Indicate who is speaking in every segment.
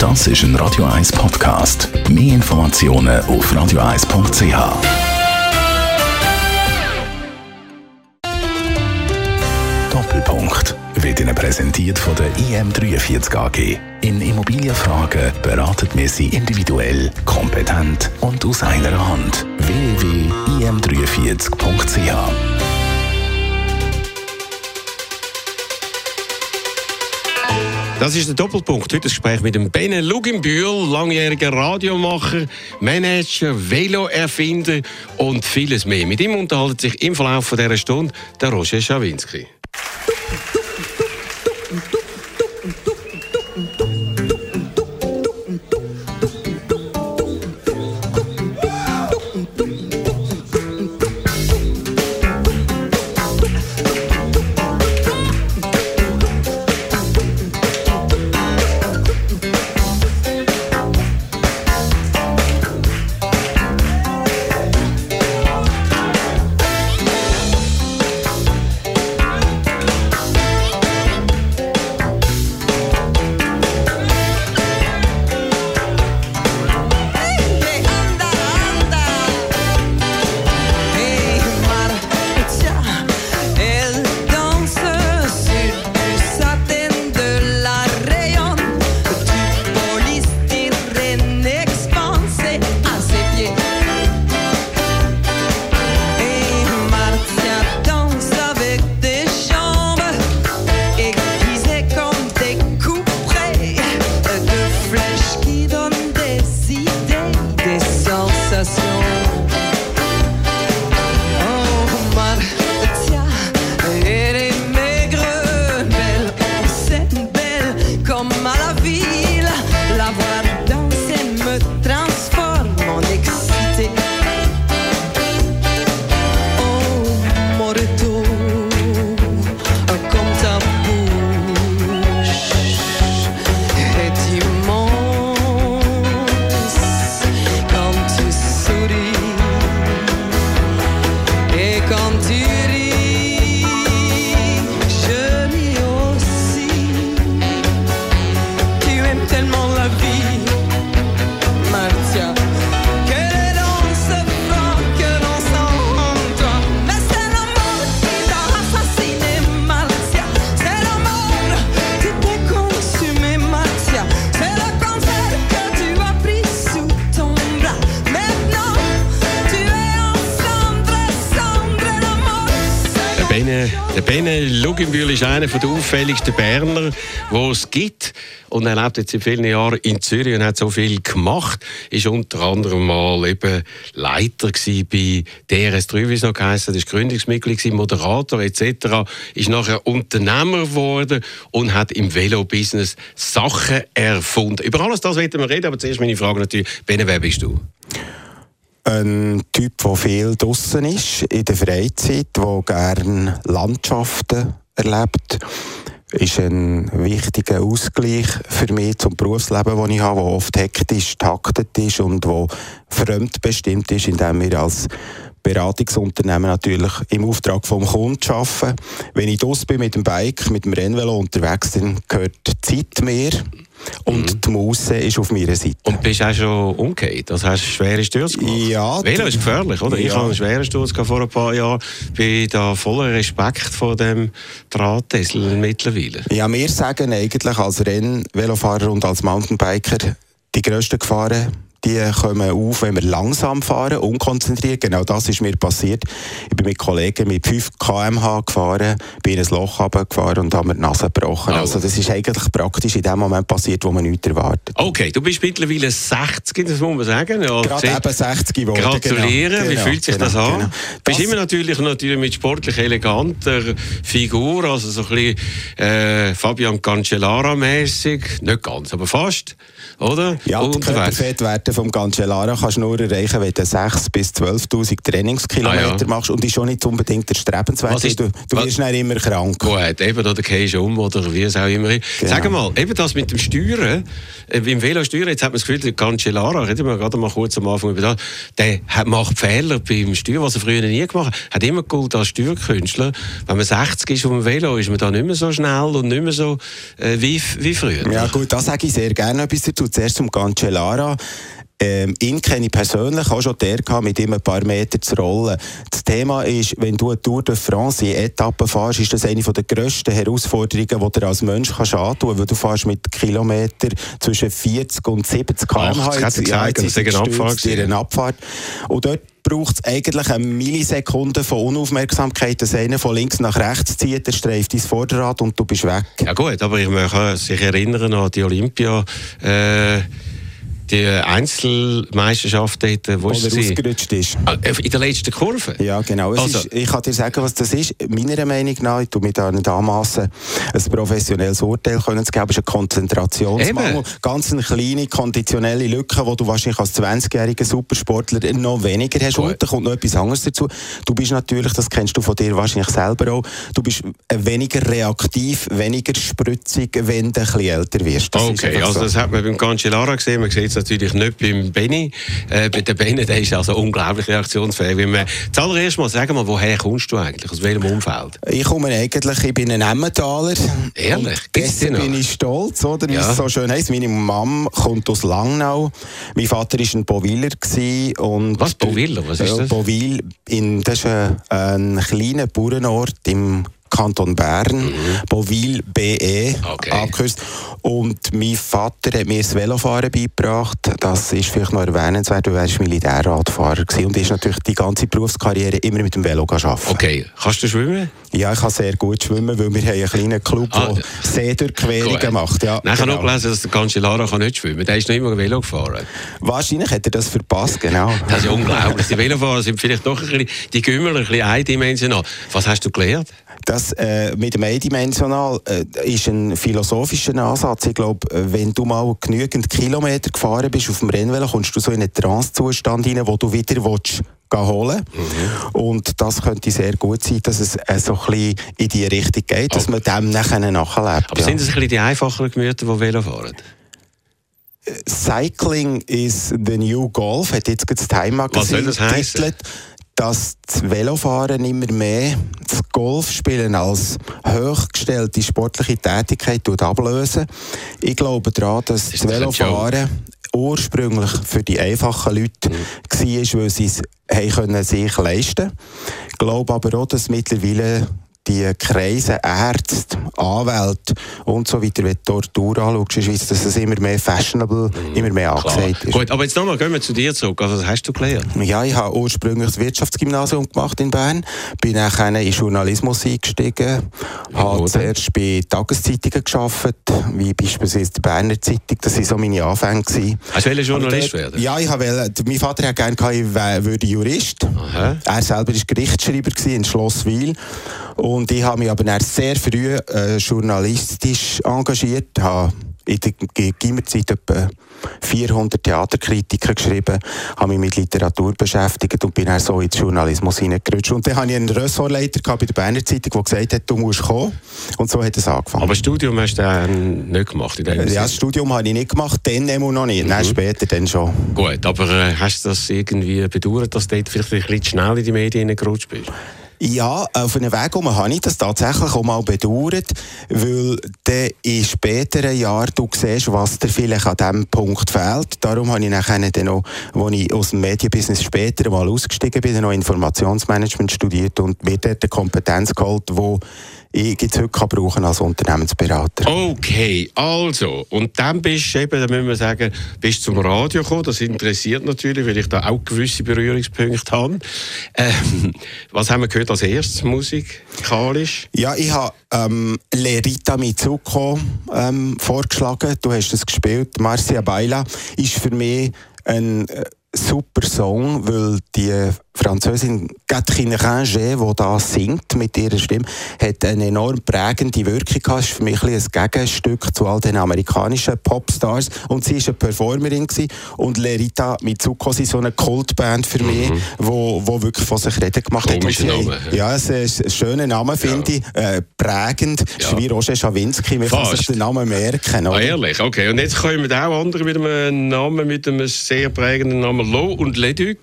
Speaker 1: Das ist ein Radio 1 Podcast. Mehr Informationen auf radio1.ch. Doppelpunkt wird Ihnen präsentiert von der IM43 AG. In Immobilienfragen beraten wir Sie individuell, kompetent und aus einer Hand. www.im43.ch
Speaker 2: Das ist der Doppelpunkt. Heute das Gespräch mit dem Bene Luginbühl, langjähriger Radiomacher, Manager, Veloerfinder und vieles mehr. Mit ihm unterhaltet sich im Verlauf dieser Stunde der Roger Schawinski. Ist einer der auffälligsten Berner, die es gibt. Und er lebt jetzt in vielen Jahren in Zürich und hat so viel gemacht. Ist unter anderem mal eben Leiter bei DRS3, wie es noch geheißen ist Gründungsmitglied Moderator etc. Ist nachher Unternehmer geworden und hat im Velo-Business Sachen erfunden. Über alles das werden wir reden, aber zuerst meine Frage natürlich, Bene, wer bist du?
Speaker 3: Ein Typ, der viel draußen ist, in der Freizeit, der gerne Landschaften erlebt, ist ein wichtiger Ausgleich für mich zum Berufsleben, das ich habe, das oft hektisch taktet ist und wo fremdbestimmt ist, indem wir als Beratungsunternehmen natürlich im Auftrag vom Kunden arbeiten. Wenn ich draussen bin mit dem Bike, mit dem Rennvelo unterwegs bin, gehört die Zeit mehr und mhm. die Maus ist auf meiner Seite.
Speaker 2: Und bist auch schon umgekehrt? Das hast du schwere Sturz gemacht?
Speaker 3: Ja.
Speaker 2: Velo ist gefährlich, oder? Ja. Ich habe einen schweren Sturz vor ein paar Jahren. Bin da voller Respekt vor dem Drahtessel mittlerweile.
Speaker 3: Ja, wir sagen eigentlich als Rennvelofahrer und als Mountainbiker, die grössten Gefahren die kommen auf, wenn wir langsam fahren, unkonzentriert. Genau das ist mir passiert. Ich bin mit Kollegen mit 5 km/h gefahren, bin in ein Loch gefahren und habe mir die Nase gebrochen. Oh. Also das ist eigentlich praktisch in dem Moment passiert, wo man nichts erwartet.
Speaker 2: Okay, du bist mittlerweile 60, das muss man sagen.
Speaker 3: Ja, Gerade eben 60 geworden.
Speaker 2: Gratulieren, genau. wie fühlt sich genau, das an? Genau. Du bist immer natürlich, natürlich mit sportlich eleganter Figur, also so ein bisschen äh, Fabian Cancellara-mäßig, nicht ganz, aber fast, oder?
Speaker 3: Ja, die Körperfettwerte Werte vom Cancellara kannst du nur erreichen, wenn du 6.000 bis 12.000 Trainingskilometer ah, ja. machst und ist schon nicht unbedingt erstrebenswert. Ist, du, du wirst dann immer krank.
Speaker 4: Gut, eben, oder gehst um oder wie es auch immer ist. Genau. Sag mal, eben das mit dem Steuern, äh, im Velo steuern, jetzt hat man das Gefühl, der Cancellara, reden wir gerade mal kurz am Anfang über das, der macht Fehler beim Steuern, was er früher nie gemacht hat. Hat immer gut als Steuerkünstler. Wenn man 60 ist auf dem Velo, ist man da nicht mehr so schnell und nicht mehr so äh, wie, wie früher.
Speaker 3: Ja gut, da sage ich sehr gerne etwas dazu. Zuerst zum Cancellara. Ähm, ihn kenne ich persönlich, auch schon der gehabt, mit ihm ein paar Meter zu rollen. Das Thema ist, wenn du eine Tour de France in Etappen fährst, ist das eine der grössten Herausforderungen, die du als Mensch kannst antun weil du fährst mit Kilometern zwischen 40 und 70 km/h.
Speaker 4: Das hat gesagt, das ist. Eine Abfahrt.
Speaker 3: Und dort braucht es eigentlich eine Millisekunde von Unaufmerksamkeit, dass einer von links nach rechts zieht, der streift dein Vorderrad und du bist weg.
Speaker 4: Ja gut, aber ich möchte sich erinnern an die Olympia... Äh die Einzelmeisterschaft dort, wo, wo
Speaker 3: ist er ausgerutscht ist.
Speaker 4: Ah, äh, in der letzten Kurve?
Speaker 3: Ja, genau. Also. Ist, ich kann dir sagen, was das ist. Meiner Meinung nach, ich tue mir da nicht anmassen, ein professionelles Urteil können zu geben, ist ein Konzentrationsmangel. Eben. Ganz eine kleine konditionelle Lücke, die du wahrscheinlich als 20-jähriger Supersportler noch weniger hast. Gut. Und da kommt noch etwas anderes dazu. Du bist natürlich, das kennst du von dir wahrscheinlich selber auch, du bist weniger reaktiv, weniger spritzig, wenn du ein bisschen älter wirst.
Speaker 4: Das okay, also so. das hat man beim Cancellara gesehen, man sieht natürlich nicht beim Benny. Äh, bei der Benny, der ist also unglaublich reaktionsfähig. Wenn wir zuallererst mal sagen, mal, woher kommst du eigentlich? Aus welchem Umfeld?
Speaker 3: Ich komme eigentlich, ich bin ein Emmentaler.
Speaker 4: Ehrlich?
Speaker 3: Gestern bin ich stolz, oder? Wie ja. es so schön heisst. Meine Mom kommt aus Langnau. Mein Vater war ein Boviller. Und
Speaker 4: Was, Boviller? Was ist das?
Speaker 3: Bovil, in, das ist ein, ein kleiner Bauernort im Kanton Bern, mhm. Bovil BE okay. abgekürzt. Und mein Vater hat mir das Velofahren beigebracht. Das ist vielleicht noch erwähnenswert, weil er war Militärradfahrer war und ist natürlich die ganze Berufskarriere immer mit dem Velo arbeiten.
Speaker 4: Okay, kannst du schwimmen?
Speaker 3: Ja, ich kann sehr gut schwimmen, weil wir haben einen kleinen Club, ah, der Seedurchquerungen macht. Ja,
Speaker 4: Nein, ich genau. habe noch gelesen, dass der Cancellara nicht schwimmen kann. Der ist noch immer Velo gefahren.
Speaker 3: Wahrscheinlich hat er das verpasst, genau.
Speaker 4: Das ist unglaublich. Die Velofahrer sind vielleicht doch ein bisschen, die Gümmel ein bisschen eindimensional. Was hast du gelernt?
Speaker 3: Das äh, mit dem eindimensional äh, ist ein philosophischer Ansatz. Ich glaube, wenn du mal genügend Kilometer gefahren bist auf dem Rennvelo, kommst du so in einen Trance-Zustand hinein, wo du wieder willst, holen mhm. Und das könnte sehr gut sein, dass es äh, so ein bisschen in die Richtung geht, dass okay. man dem nachher nachlebt.
Speaker 4: Aber ja. sind es ein bisschen die einfacheren Gemüter, die Velo fahren?
Speaker 3: Cycling is the new golf, hat jetzt das Time Magazine
Speaker 4: Was soll das heißen?
Speaker 3: Dass das Velofahren immer mehr das Golfspielen als hochgestellte sportliche Tätigkeit ablösen. Ich glaube daran, dass das Velofahren ursprünglich für die einfachen Leute mhm. war, weil sie es sich leisten konnten. Ich glaube aber auch, dass mittlerweile die Kreise, Ärzte, Anwälte und so weiter, wenn du Tortur anschaust in der Schweiz, dass es immer mehr fashionable, mhm. immer mehr angesagt ist.
Speaker 4: Gut, aber jetzt nochmal, gehen wir zu dir zurück. Also, was hast du gelernt?
Speaker 3: Ja, ich habe ursprünglich das Wirtschaftsgymnasium gemacht in Bern, bin dann in Journalismus eingestiegen, ja, habe zuerst bei Tageszeitungen gearbeitet, wie beispielsweise die Berner Zeitung, das waren so meine Anfänge.
Speaker 4: Hast du Journalist dort, werden?
Speaker 3: Ja, ich habe, mein Vater hat gerne gehabt, ich würde Jurist. Aha. Er selber war Gerichtsschreiber in Schlosswil und ich habe mich aber sehr früh äh, journalistisch engagiert, habe in der Gimmerzeit etwa 400 Theaterkritiker geschrieben, habe mich mit Literatur beschäftigt und bin dann so ins Journalismus hineingerutscht. Und dann hatte ich einen Ressortleiter bei der Berner Zeitung, der gesagt hat, du musst kommen. Und so hat es angefangen.
Speaker 4: Aber das Studium hast du dann nicht gemacht? In
Speaker 3: dem ja, das Studium habe ich nicht gemacht, dann immer noch nicht. Mhm. Nein, später dann schon.
Speaker 4: Gut, aber äh, hast du das irgendwie bedauert, dass du dort vielleicht ein bisschen schnell in die Medien gerutscht bist?
Speaker 3: Ja, auf einem Weg um habe ich das tatsächlich auch mal bedauert, weil dann in späteren Jahren du siehst, was dir vielleicht an diesem Punkt fehlt. Darum habe ich nachher dann noch, als ich aus dem Medienbusiness später mal ausgestiegen bin, noch Informationsmanagement studiert und mir dort eine Kompetenz geholt, die ich jetzt heute brauchen als Unternehmensberater.
Speaker 4: Okay, also, und dann bist du eben, da müssen wir sagen, bist zum Radio gekommen, das interessiert natürlich, weil ich da auch gewisse Berührungspunkte habe. Ähm, was haben wir gehört als erstes musikalisch?
Speaker 3: Ja, ich habe ähm, Lerita Mitsuko ähm, vorgeschlagen, du hast es gespielt, Marcia Baila ist für mich ein äh, super Song, weil die Französin Catherine Ringer, die da singt mit ihrer Stimme, hat eine enorm prägende Wirkung gehabt. ist für mich ein, ein Gegenstück zu all den amerikanischen Popstars. Und sie war eine Performerin gewesen. und Lerita Mitsuko ist so eine Kultband für mich, mhm. wo, wo wirklich von sich reden gemacht
Speaker 4: Komische hat. Name,
Speaker 3: ja, es ist ein schöner Name, finde ja. ich. Äh, prägend. Ja. wie Roger Schawinski. Man kann sich den Namen merken.
Speaker 4: Ah, ehrlich, okay. Und jetzt kommen auch andere mit einem Namen, mit einem sehr prägenden Namen Lo und Leduc.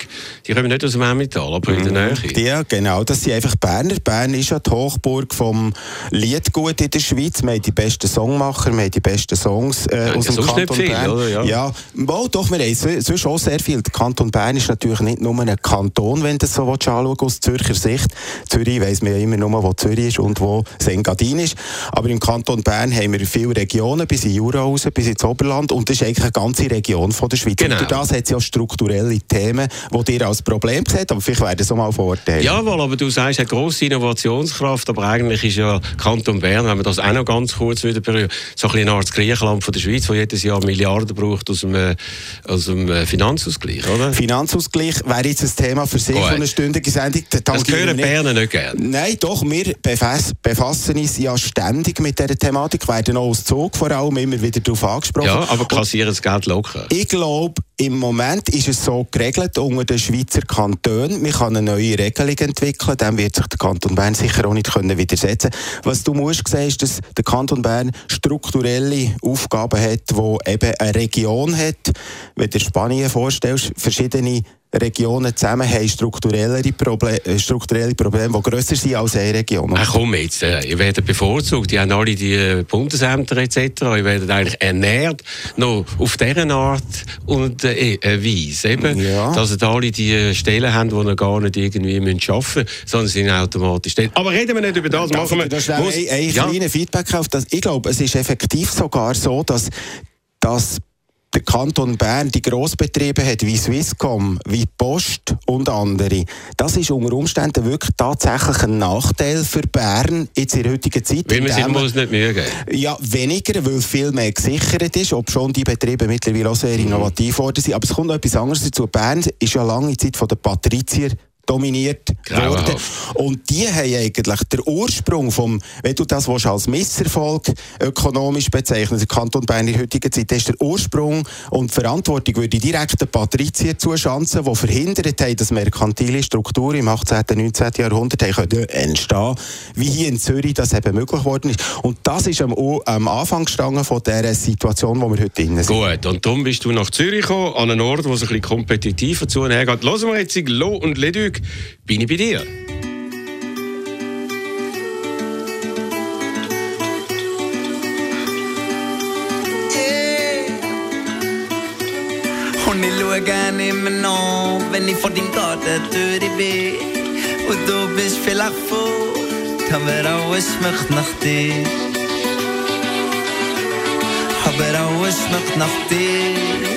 Speaker 4: Die kommen nicht aus dem Emmental, aber in der mhm. Nähe.
Speaker 3: Ja, genau. Das sind einfach Berner. Bern ist ja die Hochburg vom Liedgut in der Schweiz. Wir haben die besten Songmacher, wir haben die besten Songs äh, aus dem Kanton viel, Bern. Oder? Ja, ja wohl, doch, wir haben sonst auch sehr viel. Der Kanton Bern ist natürlich nicht nur ein Kanton, wenn du das so anschaust, aus Zürcher Sicht. Zürich weiss man ja immer nur, wo Zürich ist und wo Sengadin ist. Aber im Kanton Bern haben wir viele Regionen, bis in Jura raus, bis ins Oberland. Und das ist eigentlich eine ganze Region von der Schweiz. Genau. Und das hat es ja strukturelle Themen, die dir als Problem seht. Aber vielleicht werden es auch mal Vorteile.
Speaker 4: Jawohl, aber du sagst, eine grosse Innovationskraft. Aber eigentlich ist ja Kanton Bern, wenn man das auch noch ganz kurz wieder berührt, so ein bisschen eine Art Griechenland von der Schweiz, wo jedes Jahr Milliarden braucht aus dem, äh, aus dem äh, Finanzausgleich, oder?
Speaker 3: Finanzausgleich wäre jetzt ein Thema für sich von einer stündigen Sendung.
Speaker 4: Das hören Berner nicht gerne.
Speaker 3: Nein, doch, wir befassen uns ja ständig mit dieser Thematik, werden auch aus Zug vor allem immer wieder darauf angesprochen.
Speaker 4: Ja, aber kassieren das Geld locker.
Speaker 3: Ich glaube, im Moment ist es so geregelt unter den Schweizer Kantonen. Man kann eine neue Regelung entwickeln, dem wird sich der Kanton Bern sicher auch nicht können widersetzen Was du musst sehen, ist, dass der Kanton Bern strukturelle Aufgaben hat, wo eben eine Region hat. Wenn du Spanien vorstellst, verschiedene Regionen zusammen haben strukturelle, Proble äh, strukturelle Probleme, die grösser sind als eine Region.
Speaker 4: Ach komm jetzt, äh, ihr werdet bevorzugt, die haben alle die äh, Bundesämter etc., ihr werdet eigentlich ernährt, noch auf dieser Art und äh, äh, Weise, eben, ja. dass ihr alle die Stellen haben, die ihr gar nicht irgendwie arbeiten müssen, sondern sind automatisch Stellen. Aber reden wir nicht über das,
Speaker 3: Darf machen wir... Das ein, ein ja. kleiner Feedback auf das. Ich glaube, es ist effektiv sogar so, dass dass der Kanton Bern die Grossbetriebe hat, wie Swisscom, wie Post und andere. Das ist unter Umständen wirklich tatsächlich ein Nachteil für Bern in der heutigen Zeit.
Speaker 4: Weil man sich muss nicht mehr geben.
Speaker 3: Ja, weniger, weil viel mehr gesichert ist, ob schon die Betriebe mittlerweile auch sehr mhm. innovativ worden sind. Aber es kommt noch etwas anderes dazu. Bern ist ja lange Zeit von den Patrizier dominiert worden. Und die haben eigentlich den Ursprung vom, wenn du das als Misserfolg ökonomisch bezeichnen, der Kanton Bern in der heutigen Zeit, ist der Ursprung und Verantwortung würde direkt den Patrizier zuschanzen, die verhindert haben, dass merkantile Strukturen im 18. und 19. Jahrhundert haben entstehen wie hier in Zürich das eben möglich geworden ist. Und das ist am, am Anfang gestanden von dieser Situation, wo wir heute drin sind.
Speaker 4: Gut, und darum bist du nach Zürich gekommen, an einen Ort, wo es ein bisschen kompetitiver zu und her geht. Hören wir jetzt Lo und Leduc bin ich bei dir.
Speaker 5: Und ich schaue gerne immer noch, wenn ich vor deinem Gartentür bin. Und du bist vielleicht fort, aber alles schmeckt nach dir. Aber alles schmeckt nach dir.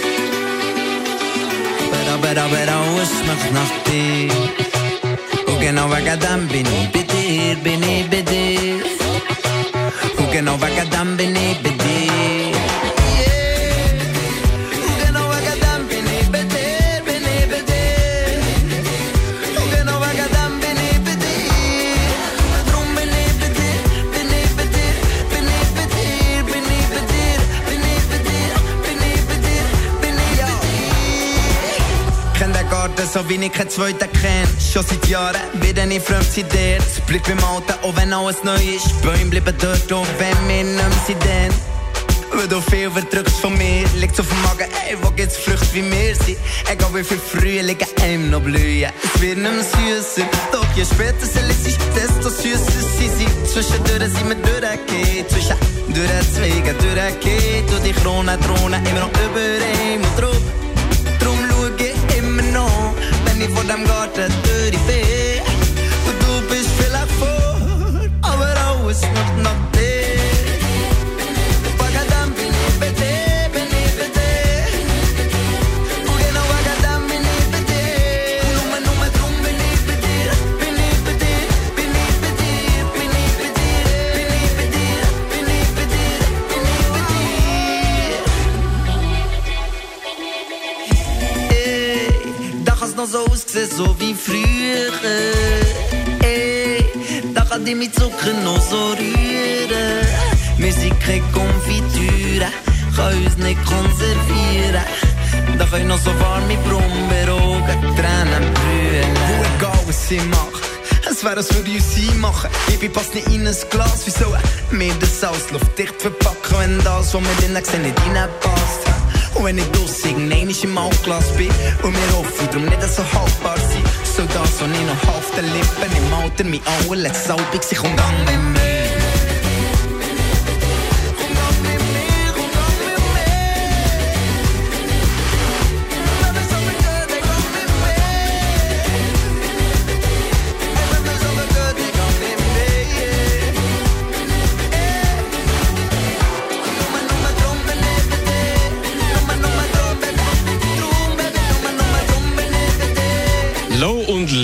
Speaker 5: Aber, aber, aber alles schmeckt nach dir. genau vagadan beni bitir beni bitir Who genau vagadan beni bitir so wie ich keinen zweiten kenne. Schon seit Jahren bin ich fremd zu dir. Es bleibt beim Alten, auch wenn alles neu ist. Bäume bleiben dort, auch wenn wir nicht mehr sind. Dann. Weil du viel verdrückst von mir, liegt's auf dem Magen, ey, wo gibt's Früchte wie wir sind? Egal wie viel Frühling einem noch blühen, es wird nicht mehr süßer. Doch je später sie ist, desto süßer sie sind. Zwischendurch sind wir durchgehen, zwischen durch Zweigen durchgehen. Du die Krone, Drohne, immer noch über ihm und drauf. niet voor dem Garten durch die Fee. Und du bist vielleicht vor, aber alles noch noch so wie früher. Ey, da kann ich mit Zucker noch so rühren. Wir sind keine Konfitüre, kann uns nicht konservieren. Da können noch so warme Brumberogen, Tränen brüllen. Wo egal, was sie macht. Es wäre, als würde ich sie machen. Baby passt nicht in ein Glas. Wieso mir das Ausluft dicht verpacken, wenn das, was wir drinnen sehen, nicht reinpasst? Und wenn ich draus irgendein im Altglas bin und mir hoffen, darum nicht so haltbar sein, so das, was ich noch auf den Lippen im Alter, mein allerletztes Albig, sich und gang mit mir.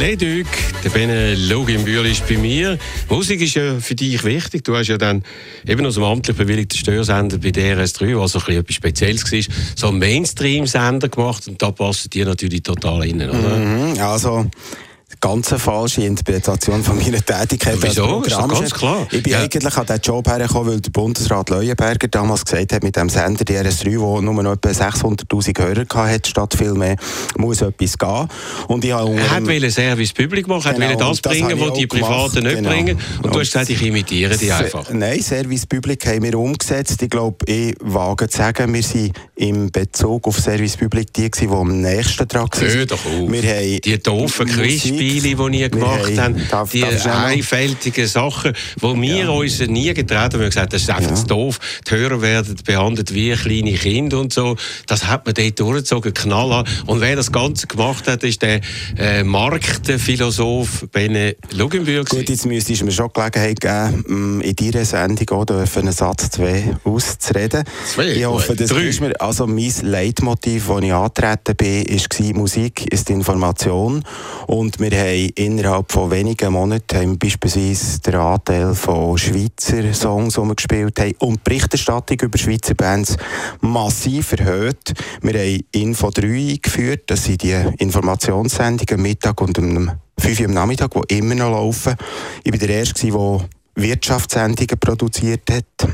Speaker 4: Leduc, der Bene Loginbühl ist bei mir. Musik ist ja für dich wichtig. Du hast ja dann eben aus dem amtlich bewilligten Störsender bei DRS3, was so etwas Spezielles war, so einen Mainstream-Sender gemacht und da passen die natürlich total rein, oder?
Speaker 3: Mhm, also ganz falsche Interpretation von meiner Tätigkeit
Speaker 4: Wieso? Programmchef. ganz klar.
Speaker 3: Ich bin ja. eigentlich an diesen Job hergekommen, weil der Bundesrat Leuenberger damals gesagt hat, mit dem Sender DRS3, der nur noch etwa 600'000 Hörer hatte, statt viel mehr, muss etwas gehen.
Speaker 4: Und ich habe er wollte Service Public machen, genau, wollte das bringen, was die Privaten nicht genau. bringen. Und du hast gesagt, ich imitiere die einfach.
Speaker 3: Nein, Service Public haben wir umgesetzt. Ich glaube, ich wage zu sagen, wir sind im Bezug auf Service Public die, die am nächsten dran waren.
Speaker 4: Hör doch auf. Wir haben die doofen Quizspiele Spiele, die ihr gemacht habt, die einfältigen Sachen, wo wir ja. uns nie getraut haben. Wir haben gesagt, das ist einfach ja. doof. Die Hörer werden behandelt wie kleine Kinder und so. Das hat man dort durchgezogen, knallhart. Und wer das Ganze gemacht hat, ist der äh, Marktphilosoph Bene Lugenbürg.
Speaker 3: Gut, jetzt müsstest du mir schon Gelegenheit geben, mm, in deiner Sendung auch einen Satz zwei auszureden.
Speaker 4: Zwei?
Speaker 3: Ich hoffe, das ist mir, also mein Leitmotiv, als ich angetreten bin, war, Musik ist Information. Und wir haben innerhalb von wenigen Monaten haben beispielsweise den Anteil von Schweizer Songs, die wir gespielt haben, und die Berichterstattung über Schweizer Bands massiv erhöht. Wir haben Info 3 eingeführt, das sind die Informationssendungen Mittag und um 5 Uhr am Nachmittag, die immer noch laufen. Ich war der Erste, der Wirtschaftssendungen produziert hat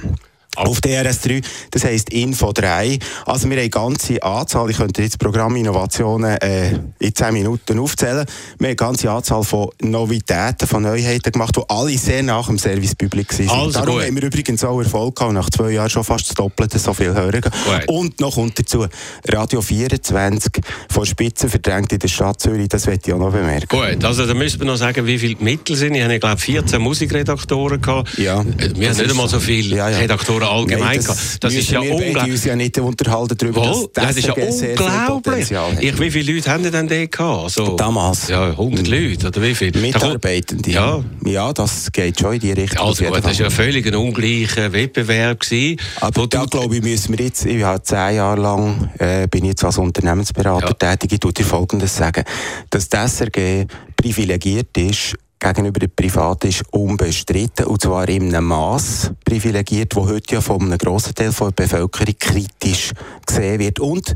Speaker 3: auf DRS3, das heisst Info 3. Also wir haben eine ganze Anzahl, ich könnte jetzt Programminnovationen äh, in 10 Minuten aufzählen, wir haben eine ganze Anzahl von Novitäten, von Neuheiten gemacht, die alle sehr nach dem Servicepublik sind. Also Darum gut. haben wir übrigens auch Erfolg gehabt, nach zwei Jahren schon fast das Doppelte so viel hören. Und noch kommt dazu, Radio 24 von Spitzen verdrängt in der Stadt Zürich, das möchte ich auch noch bemerken.
Speaker 4: Gut, also da müssen wir noch sagen, wie viele Mittel sind. Ich habe, glaube 14 Musikredaktoren gehabt.
Speaker 3: Ja.
Speaker 4: Wir haben nicht einmal so viele ja, ja. Redaktoren oder allgemein Nein, das,
Speaker 3: das ist ja unglaublich. uns ja nicht unterhalten darüber,
Speaker 4: Wohl, dass das, ist ja unglaublich. Ich, wie viele Leute haben denn da gehabt? Also,
Speaker 3: Damals?
Speaker 4: Ja, 100 mhm. Leute, oder wie viele?
Speaker 3: Mitarbeitende. Ja. ja, das geht schon in die Richtung.
Speaker 4: Also gut, das war ja völlig ein ungleicher Wettbewerb. Gewesen,
Speaker 3: Aber da, glaube ich, müssen wir jetzt, ich habe zehn Jahre lang, äh, bin jetzt als Unternehmensberater ja. tätig, ich tue dir Folgendes sagen, dass das SRG privilegiert ist, gegenüber den Privaten ist unbestritten. Und zwar in einem Maß privilegiert, wo heute ja von einem grossen Teil der Bevölkerung kritisch gesehen wird. Und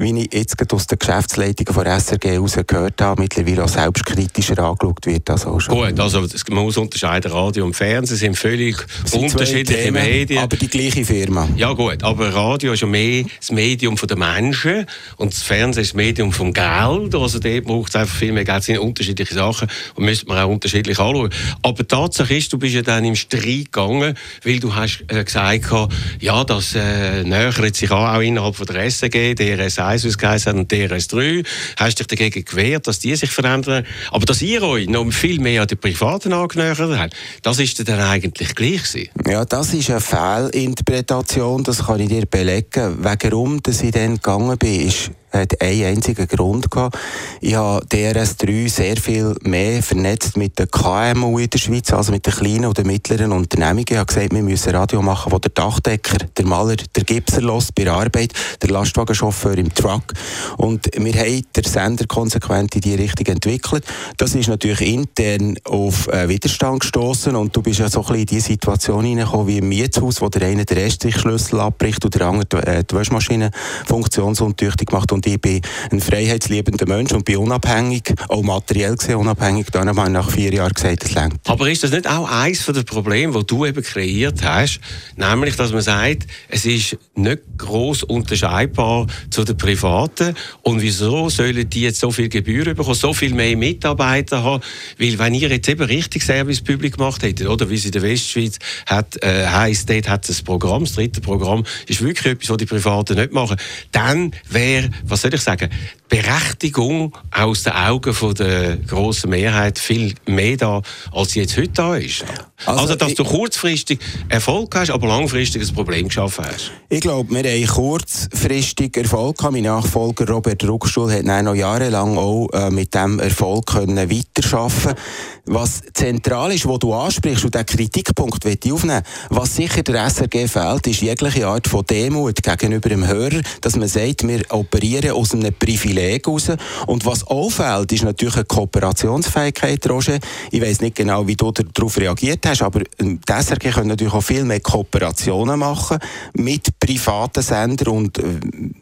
Speaker 3: wie ich jetzt gerade aus der Geschäftsleitung von SRG heraus gehört habe, mittlerweile auch selbstkritischer angeschaut wird. Also
Speaker 4: schon. Gut, also man muss unterscheiden, Radio und Fernsehen sind völlig sind unterschiedliche Themen, Medien.
Speaker 3: Aber die gleiche Firma.
Speaker 4: Ja gut, aber Radio ist ja mehr das Medium der Menschen und das Fernsehen ist das Medium vom Geld. Also dort braucht es einfach viel mehr Geld. Das sind unterschiedliche Sachen und müsste man auch unterschiedlich anschauen. Aber Tatsache ist, du bist ja dann im Streit gegangen, weil du hast äh, gesagt, ja, das äh, nähert sich an, auch innerhalb von der SRG, der RSA 1, wie es geheißen und DRS3, hast dich dagegen gewehrt, dass die sich verändern. Aber dass ihr euch noch viel mehr an die Privaten angenähert habt, das ist dann eigentlich gleich gewesen.
Speaker 3: Ja, das ist eine Fehlinterpretation, das kann ich dir belegen. Warum dass ich dann gegangen bin, ist hat einen einzigen Grund gehabt. Ich habe DRS3 sehr viel mehr vernetzt mit den KMU in der Schweiz, also mit den kleinen oder mittleren Unternehmungen. Ich habe gesagt, wir müssen Radio machen, wo der Dachdecker, der Maler, der Gipser los bei der Arbeit, der Lastwagenchauffeur im Truck. Und wir haben den Sender konsequent in die Richtung entwickelt. Das ist natürlich intern auf äh, Widerstand gestoßen und du bist ja so ein bisschen in die Situation hineingekommen wie im Mietshaus, wo der eine den Estrichschlüssel abbricht und der andere äh, die Waschmaschine funktionsuntüchtig macht. Und und ich bin ein freiheitsliebender Mensch und bin unabhängig, auch materiell gesehen unabhängig. Dann habe ich nach vier Jahren gesagt, das längt.
Speaker 4: Aber ist das nicht auch eines der Probleme, das du eben kreiert hast? Nämlich, dass man sagt, es ist nicht gross unterscheidbar zu den Privaten. Und wieso sollen die jetzt so viel Gebühren bekommen, so viel mehr Mitarbeiter haben? Weil wenn ihr jetzt eben richtig Service Public gemacht hättet, oder wie es in der Westschweiz hat, äh, heisst, dort hat es ein Programm, das dritte Programm, ist wirklich etwas, was die Privaten nicht machen, dann wäre, was soll ich sagen, Berechtigung aus den Augen von der grossen Mehrheit viel mehr da, als sie jetzt heute da ist. Also, also dass du kurzfristig Erfolg hast, aber langfristig ein Problem geschaffen hast.
Speaker 3: Ich glaube, wir haben kurzfristig Erfolg gehabt. Mein Nachfolger Robert Ruckstuhl hat noch jahrelang auch äh, mit diesem Erfolg können weiterarbeiten Was zentral ist, wo du ansprichst, und diesen Kritikpunkt will ich aufnehmen, was sicher der SRG fehlt, ist jegliche Art von Demut gegenüber dem Hörer, dass man sagt, wir operieren aus einem Privileg heraus. Und was auffällt, ist natürlich eine Kooperationsfähigkeit, Roger. Ich weiß nicht genau, wie du darauf reagiert hast, aber die SRG können natürlich auch viel mehr Kooperationen machen mit privaten Sendern und äh,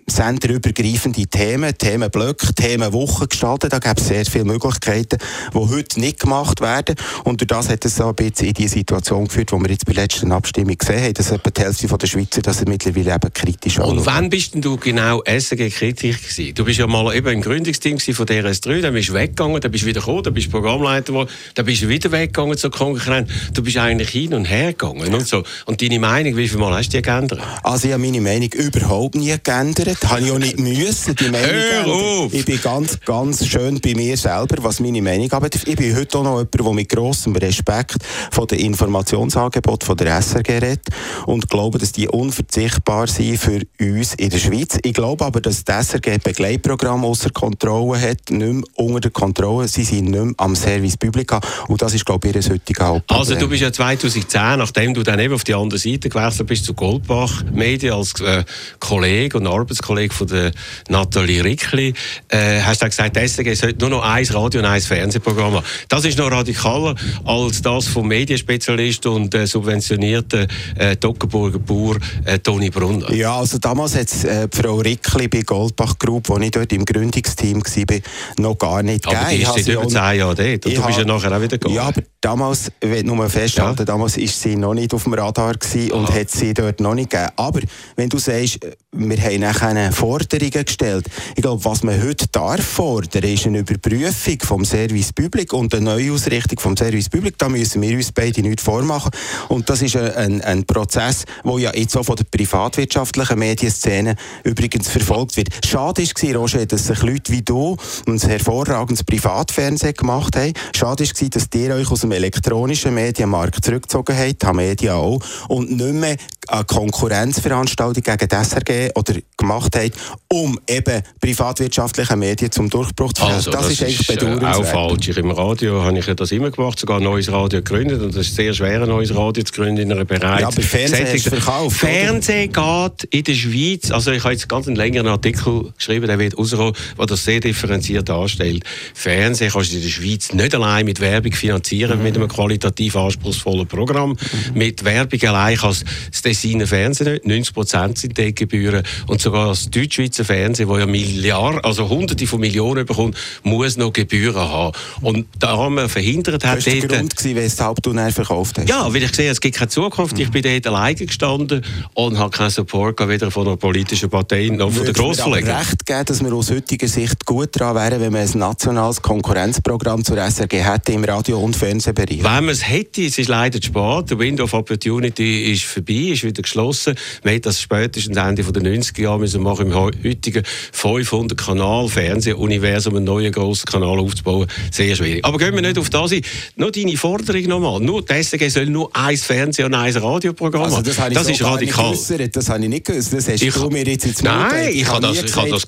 Speaker 3: senderübergreifende Themen, Themenblöcke, Themenwochen gestalten. Da gibt es sehr viele Möglichkeiten, die heute nicht gemacht werden. Und durch das hat es so ein bisschen in die Situation geführt, wo wir jetzt bei der letzten Abstimmung gesehen haben, dass etwa die Hälfte der Schweizer das mittlerweile eben kritisch
Speaker 4: Und wann bist denn du genau SRG-kritisch gewesen? Du bist ja mal eben im Gründungsteam von DRS3, dann bist du weggegangen, dann bist du wieder gekommen, dann bist du Programmleiter geworden, dann bist du wieder weggegangen zur Konkurrenz. Du bist eigentlich hin und her gegangen und so. Und deine Meinung, wie viel Mal hast du die geändert?
Speaker 3: Also ich habe meine Meinung überhaupt nie geändert. Habe ich auch nicht müssen, die Meinung
Speaker 4: Hör auf.
Speaker 3: Ich bin ganz, ganz schön bei mir selber, was meine Meinung anbetrifft. Ich bin heute auch noch jemand, der mit grossem Respekt von den Informationsangeboten von der SRG redet und glaube, dass die unverzichtbar sind für uns in der Schweiz. Ich glaube aber, dass das SRG Begleitprogramm außer Kontrolle hat, nicht mehr unter der Kontrolle. Sie sind nicht mehr am Service Publica und das ist, glaube ich, ihr heutiges Hauptproblem.
Speaker 4: Also du bist ja 2010, nachdem du dann eben auf die andere Seite gewechselt bist, zu Goldbach Medien als äh, Kollege und Arbeitskollege von der Nathalie Rickli, äh, hast du gesagt, die SRG sollte nur noch ein Radio und ein Fernsehprogramm haben. Das ist noch radikaler als das vom Medienspezialist und äh, subventionierten äh, Toggenburger Bauer äh, Toni Brunner.
Speaker 3: Ja, also damals hat es äh, Frau Rickli bei Goldbach Group, wo ich dort im Gründungsteam war, noch gar nicht
Speaker 4: aber gegeben. Aber die ist seit über zehn Jahren dort und du bist ja nachher auch wieder gegangen.
Speaker 3: Ja, aber damals, ich will nur festhalten, ja. damals war sie noch nicht auf dem Radar und hat sie dort noch nicht gegeben. Aber wenn du sagst, wir haben nachher Forderungen gestellt. Ich glaube, was man heute darf fordern, ist eine Überprüfung vom Service Public und eine Neuausrichtung vom Service Public. Da müssen wir uns beide nicht vormachen. Und das ist ein, ein, ein Prozess, der ja jetzt auch von der privatwirtschaftlichen Medienszene übrigens verfolgt wird. Schade war, Roger, dass sich Leute wie du ein hervorragendes Privatfernsehen gemacht haben. Schade war, dass ihr euch aus dem elektronischen Medienmarkt zurückgezogen habt, haben Medien auch, und nicht mehr eine Konkurrenzveranstaltung gegen die SRG oder gemacht habt, um eben privatwirtschaftliche Medien zum Durchbruch zu
Speaker 4: führen. Also, das, das, ist eigentlich bedauernswert. Auch falsch. Im Radio habe ich das immer gemacht, sogar ein neues Radio gegründet und es ist sehr schwer, ein neues Radio zu gründen in einer bereits... Ja,
Speaker 3: aber Fernsehen ist verkauft.
Speaker 4: Fernsehen geht in der Schweiz, also ich habe jetzt ganz einen längeren Artikel geschrieben, der wird rauskommen, der das sehr differenziert darstellt. Fernsehen kannst du in der Schweiz nicht allein mit Werbung finanzieren, mhm. mit einem qualitativ anspruchsvollen Programm. Mhm. Mit Werbung allein kannst du das Tessiner Fernsehen nicht, 90 Prozent sind die Gebühren und sogar das Deutschschweizer Fernsehen, das ja Milliarden, also Hunderte von Millionen bekommt, muss noch Gebühren haben. Und da haben wir verhindert
Speaker 3: hat... Das war der Grund, gewesen, weshalb du dann verkauft hast?
Speaker 4: Ja, weil ich sehe, es gibt keine Zukunft. Mhm. Ich bin dort alleine gestanden und habe keinen Support weder von einer politischen Partei noch von der Grossverleger.
Speaker 3: recht geben, dass wir aus heutiger Sicht gut daran wären, wenn wir ein nationales Konkurrenzprogramm zur SRG hätte im Radio- und Fernsehbereich?
Speaker 4: Wenn man es hätte, es ist leider zu spät. Der Window of Opportunity ist vorbei, ist wieder geschlossen. Man hätte das spätestens Ende der 90er Jahre müssen machen, im heutigen 500 Kanal Fernsehuniversum einen neuen grossen Kanal aufzubauen. Sehr schwierig. Aber gehen wir nicht auf das ein. Nur deine Forderung nochmal. Nur die SRG soll nur ein Fernseh- und ein Radioprogramm also
Speaker 3: das haben. Das, so ist radikal. Das habe ich nicht gewusst. Das hast ich, du mir jetzt ins
Speaker 4: Nein, ich, habe das, ich habe das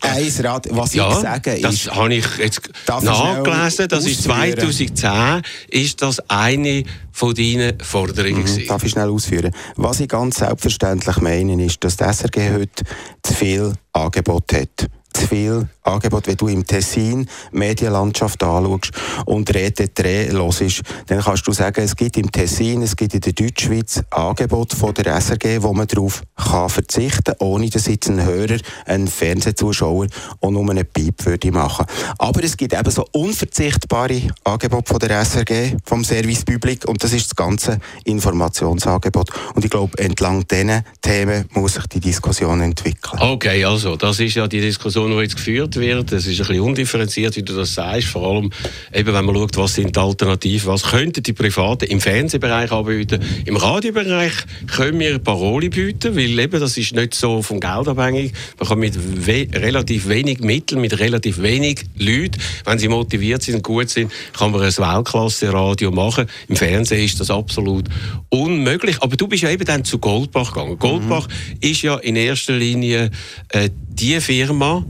Speaker 3: Was ja, ich sage ist...
Speaker 4: Das habe ich jetzt nachgelesen. Das ist 2010 ist das eine von deinen Forderungen. Mhm,
Speaker 3: darf ich schnell ausführen? Was ich ganz selbstverständlich meine, ist, dass die SRG heute zu viel Angebot hat. Zu viel Angebot. Wenn du im Tessin Medienlandschaft anschaust und Rete Dreh hörst, dann kannst du sagen, es gibt im Tessin, es gibt in der Deutschschweiz Angebot von der SRG, wo man darauf verzichten kann, ohne dass jetzt ein Hörer, ein Fernsehzuschauer auch nur einen Piep würde machen. Aber es gibt eben so unverzichtbare Angebote von der SRG, vom Service Public, und das ist das ganze Informationsangebot. Und ich glaube, entlang diesen Themen muss sich die Diskussion entwickeln.
Speaker 4: Okay, also, das ist ja die Diskussion, die jetzt geführt wird. Es ist ein bisschen undifferenziert, wie du das sagst. Vor allem, eben, wenn man schaut, was sind die Alternativen, was könnten die Privaten im Fernsehbereich anbieten. Im Radiobereich können wir Paroli bieten, weil eben, das ist nicht so vom Geld abhängig. Man kann mit we relativ wenig Mitteln, mit relativ wenig Leuten, wenn sie motiviert sind und gut sind, kann man ein Weltklasse-Radio machen. Im Fernsehen ist das absolut unmöglich. Aber du bist ja eben dann zu Goldbach gegangen. Goldbach mhm. ist ja in erster Linie äh, die Firma,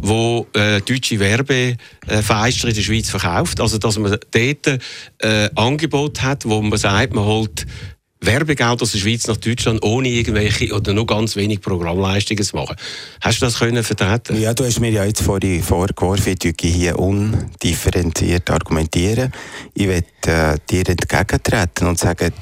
Speaker 4: die äh, deutsche Werbefeister in der Schweiz verkauft. Also, dass man dort äh, Angebot hat, wo man sagt, man holt Werbegeld aus der Schweiz nach Deutschland ohne irgendwelche oder nur ganz wenig Programmleistungen zu machen. Hast du das können vertreten?
Speaker 3: Ja, du hast mir ja jetzt vorhin vorgeworfen, ich hier undifferenziert argumentieren. Ich will äh, dir entgegentreten und sagen,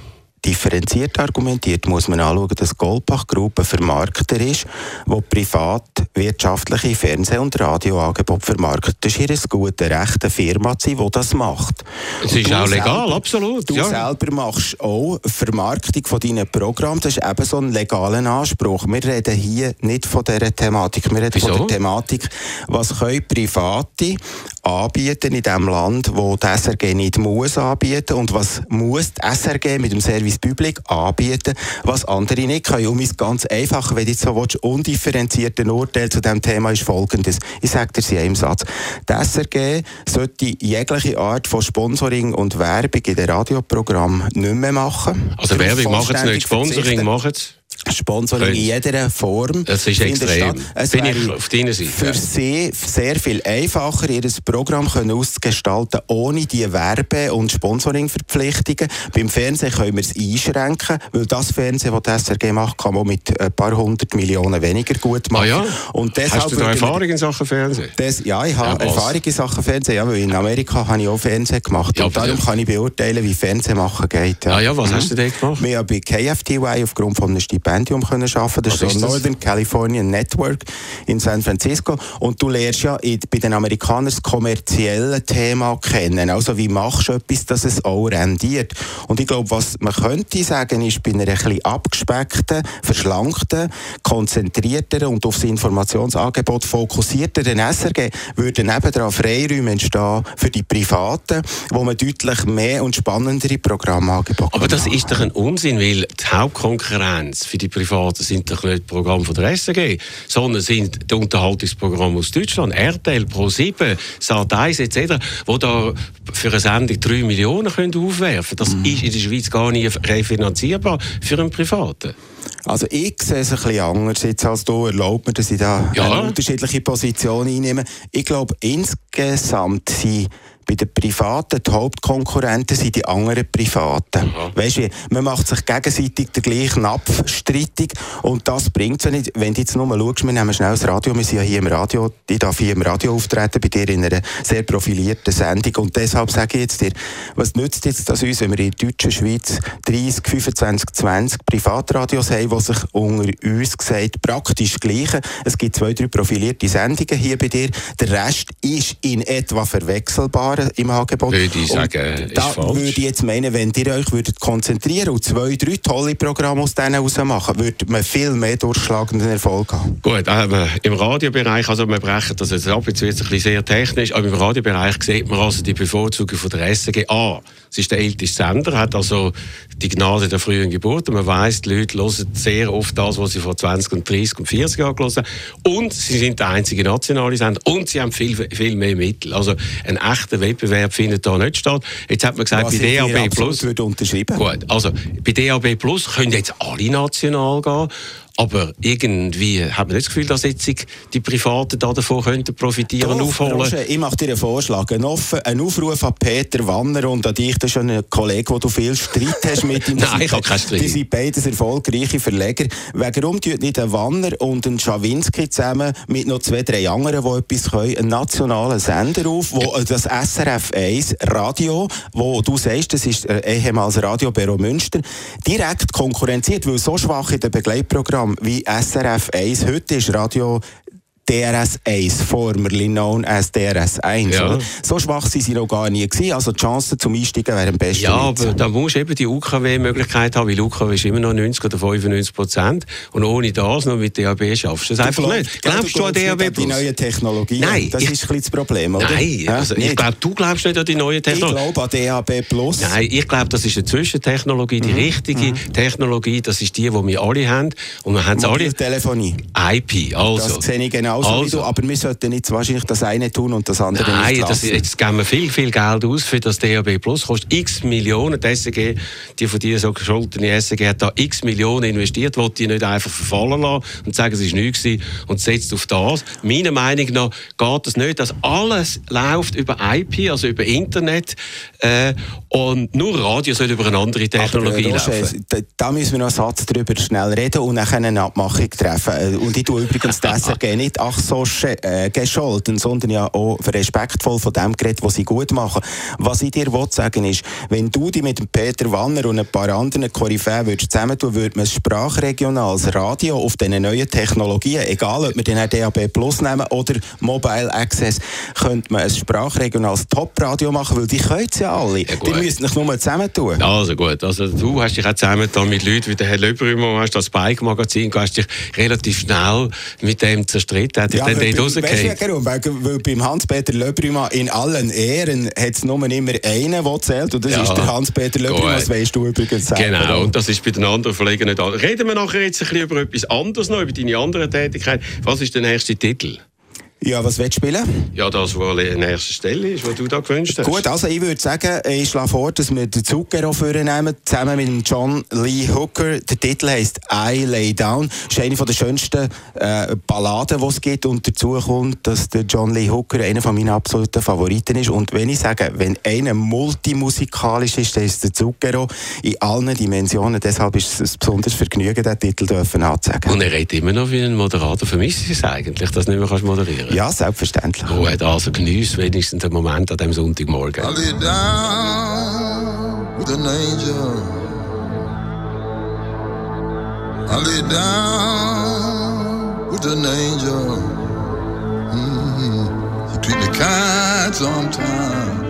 Speaker 3: differenziert argumentiert, muss man anschauen, dass Goldbach Gruppe Vermarkter ist, wo privat wirtschaftliche Fernseh- und Radioangebote vermarktet. Das ist ihr gute Recht, eine Firma zu sein, die das macht.
Speaker 4: Es ist auch legal, selber, absolut.
Speaker 3: Du ja. selber machst auch Vermarktung von deinen Programmen. Das ist eben so ein legaler Anspruch. Wir reden hier nicht von dieser Thematik. Wir reden Wieso? von der Thematik, was können Private anbieten in dem Land, wo die SRG nicht muss anbieten und was muss die SRG mit dem Service Public anbieten, was andere nicht können. Um es ganz einfach, wenn du so willst, undifferenzierten Urteil zu diesem Thema ist folgendes. Ich sage dir in einem Satz. Die SRG sollte jegliche Art von Sponsoring und Werbung in den Radioprogrammen nicht mehr machen.
Speaker 4: Also Werbung machen sie nicht, Sponsoring machen sie?
Speaker 3: Sponsoring in jeder Form.
Speaker 4: Das ist extrem.
Speaker 3: Es Bin ich auf deiner Seite. Für sie sehr viel einfacher, ihr Programm können ausgestalten ohne die Werbe- und Sponsoringverpflichtungen. Beim Fernsehen können wir es einschränken, weil das Fernsehen, das die SRG macht, kann man mit ein paar hundert Millionen weniger gut machen.
Speaker 4: Ah ja? und deshalb Hast du da Erfahrung in Sachen Fernsehen?
Speaker 3: Das, ja, ich habe ja, Erfahrung in Sachen Fernsehen. Ja, weil in Amerika habe ich auch Fernsehen gemacht. Ja, und darum kann ich beurteilen, wie Fernsehen machen geht.
Speaker 4: Ja, ah ja was mhm. hast du da gemacht?
Speaker 3: Wir haben bei KFTY aufgrund von einem Stipendium Stipendium können arbeiten. Das Was ist so Northern California Network in San Francisco. Und du lernst ja bei den Amerikanern das kommerzielle Thema kennen. Also wie machst du etwas, dass es auch rendiert? Und ich glaube, was man könnte sagen, ist bei einer etwas abgespeckten, verschlankten, konzentrierteren und aufs Informationsangebot fokussierteren SRG würden nebenan Freiräume entstehen für die Privaten, wo man deutlich mehr und spannendere Programme angeboten
Speaker 4: Aber das ist doch ein Unsinn, weil die Hauptkonkurrenz für die Privaten sind doch nicht Programm von der SRG, sondern sind die Unterhaltungsprogramme aus Deutschland, RTL, Pro7, Sat1 etc., wo da für eine Sendung 3 Millionen können aufwerfen können. Das mm. ist in der Schweiz gar nicht refinanzierbar für einen Privaten.
Speaker 3: Also ich sehe es ein bisschen anders jetzt als du. Erlaubt mir, dass ich da ja. unterschiedliche Position einnehme. Ich glaube, insgesamt sind bei den Privaten, die Hauptkonkurrenten sind die anderen Privaten. Mhm. Weißt du, man macht sich gegenseitig den gleichen abstrittig und das bringt es nicht. Wenn du jetzt nur mal schaust, wir nehmen schnell das Radio, wir sind ja hier im Radio, ich darf hier im Radio auftreten, bei dir in einer sehr profilierten Sendung und deshalb sage ich jetzt dir, was nützt jetzt das uns, wenn wir in der deutschen Schweiz 30, 25, 20 Privatradios haben, die sich unter uns gesagt praktisch gleichen. Es gibt zwei, drei profilierte Sendungen hier bei dir, der Rest ist in etwa verwechselbar Jahren im Angebot.
Speaker 4: Würde ich sagen,
Speaker 3: und da falsch. würde ich jetzt meinen, wenn ihr euch würdet konzentrieren und zwei, drei tolle Programme aus denen heraus machen, würde man viel mehr durchschlagenden Erfolg haben.
Speaker 4: Gut, äh, im Radiobereich, also wir brechen das jetzt ab, jetzt wird es ein bisschen sehr technisch, aber im Radiobereich sieht man also die Bevorzugung von der SRG. A, es ist der älteste Sender, hat also die Gnade der frühen Geburt. Und man weiss, die Leute hören sehr oft das, was sie vor 20 und 30 und 40 Jahren haben. Und sie sind der einzige nationale Sender und sie haben viel, viel mehr Mittel. Also ein echter Wettbewerb findet da nicht statt. Jetzt hat man gesagt, Was bei DAB Plus.
Speaker 3: Würde unterschreiben.
Speaker 4: Gut, also bei DAB Plus können jetzt alle national gehen. Aber irgendwie hat man nicht das Gefühl, dass jetzt die Privaten da davon könnten profitieren
Speaker 3: Doch,
Speaker 4: aufholen.
Speaker 3: Roger, ich mache dir einen Vorschlag. Ein, offen, ein Aufruf an Peter Wanner und an dich. Das ist ein Kollege, wo du viel Streit hast mit ihm.
Speaker 4: Nein, ich habe keinen Streit.
Speaker 3: Die sind beides erfolgreiche Verleger. Warum tut nicht ein Wanner und ein Schawinski zusammen mit noch zwei, drei anderen, die etwas können, einen nationalen Sender auf, wo das SRF 1 Radio, wo du sagst, das ist ehemals Radio Büro Münster, direkt konkurrenziert, weil so schwach in den Begleitprogrammen wie SRF 1 heute ist Radio DRS1, formerly known as DRS1. Ja. So schwach sind sie noch gar nie gewesen. Also die Chancen zum Einsteigen wären am besten.
Speaker 4: Ja, aber da musst du eben die UKW-Möglichkeit haben, weil UKW ist immer noch 90 oder 95 Prozent. Und ohne das noch mit DAB schaffst du es einfach glaub, nicht.
Speaker 3: Glaubst du, an DAB Plus? die neue Technologie?
Speaker 4: Nein.
Speaker 3: Das ich, ist ein das Problem, oder?
Speaker 4: Nein, also ich glaube, du glaubst nicht an die neue Technologie.
Speaker 3: Ich glaube an DAB Plus.
Speaker 4: Nein, ich glaube, das ist eine Zwischentechnologie, die mhm. richtige mhm. Technologie. Das ist die, die wir alle haben. Und wir haben alle...
Speaker 3: Telefonie.
Speaker 4: IP, also.
Speaker 3: Das sehe ich genauso also. wie du. Aber wir sollten jetzt wahrscheinlich das eine tun und das andere
Speaker 4: Nein,
Speaker 3: nicht
Speaker 4: das, jetzt geben wir viel, viel Geld aus für das DAB Plus. Kostet x Millionen. Die SEG, die von dir so gescholtene SEG hat da x Millionen investiert, wollte die nicht einfach verfallen lassen und sagen, es war nichts und setzt auf das. Meiner Meinung nach geht es nicht, dass alles läuft über IP, also über Internet äh, und nur Radio soll über eine andere Technologie Aber, äh, laufen.
Speaker 3: Da, da, müssen wir noch einen Satz darüber schnell reden und dann eine Abmachung treffen. Äh, und ich tue übrigens das SRG nicht, ach so, äh, gescholten, sondern ja auch respektvoll von dem geredet, was sie gut machen. Was ich dir sagen ist, wenn du dich mit Peter Wanner und ein paar anderen Koryphäen würdest zusammentun, würde man sprachregionales Radio auf diesen neuen Technologien, egal ob wir den DAB Plus nehmen oder Mobile Access, könnte man ein sprachregionales Top-Radio machen, weil die können es ja alle. Ja, die müssen sich nur zusammentun.
Speaker 4: Also gut, also du hast dich auch zusammengetan mit Leuten wie der Herr Löbrümer, hast das Bike-Magazin, du hast dich relativ schnell mit dem zerstritten. Hat ja,
Speaker 3: dort rausgefallen. Warum? Weil, weil beim Hans-Peter Löbrüma in allen Ehren hat es nur immer einen, der zählt. Und das ja. ist der Hans-Peter Löbrüma, das weißt du übrigens
Speaker 4: selber. Genau, und das ist bei den anderen Verlegern nicht anders. Reden wir nachher jetzt ein bisschen über etwas anderes noch, über deine andere Tätigkeit. Was ist der nächste Titel?
Speaker 3: Ja, was willst du spielen?
Speaker 4: Ja, das, was an erster Stelle ist, was du da gewünscht hast.
Speaker 3: Gut, also ich würde sagen, ich schlage vor, dass wir den Zucchero vornehmen, zusammen mit John Lee Hooker. Der Titel heisst I Lay Down. Das ist eine der schönsten äh, Balladen, die es gibt. Und dazu kommt, dass der John Lee Hooker einer von meinen absoluten Favoriten ist. Und wenn ich sage, wenn einer multimusikalisch ist, dann ist der Zucchero in allen Dimensionen. Deshalb ist es ein besonderes Vergnügen, diesen Titel dürfen anzuzeigen.
Speaker 4: Und er redet immer noch wie ein Moderator. Vermisst es eigentlich, dass du nicht mehr moderieren kannst?
Speaker 3: Ja, selbstverständlich.
Speaker 4: Gut, also genießt wenigstens den Moment an diesem Sonntagmorgen. I lay down with an angel. I lay down with an angel. Mm -hmm. You treat me kind sometimes.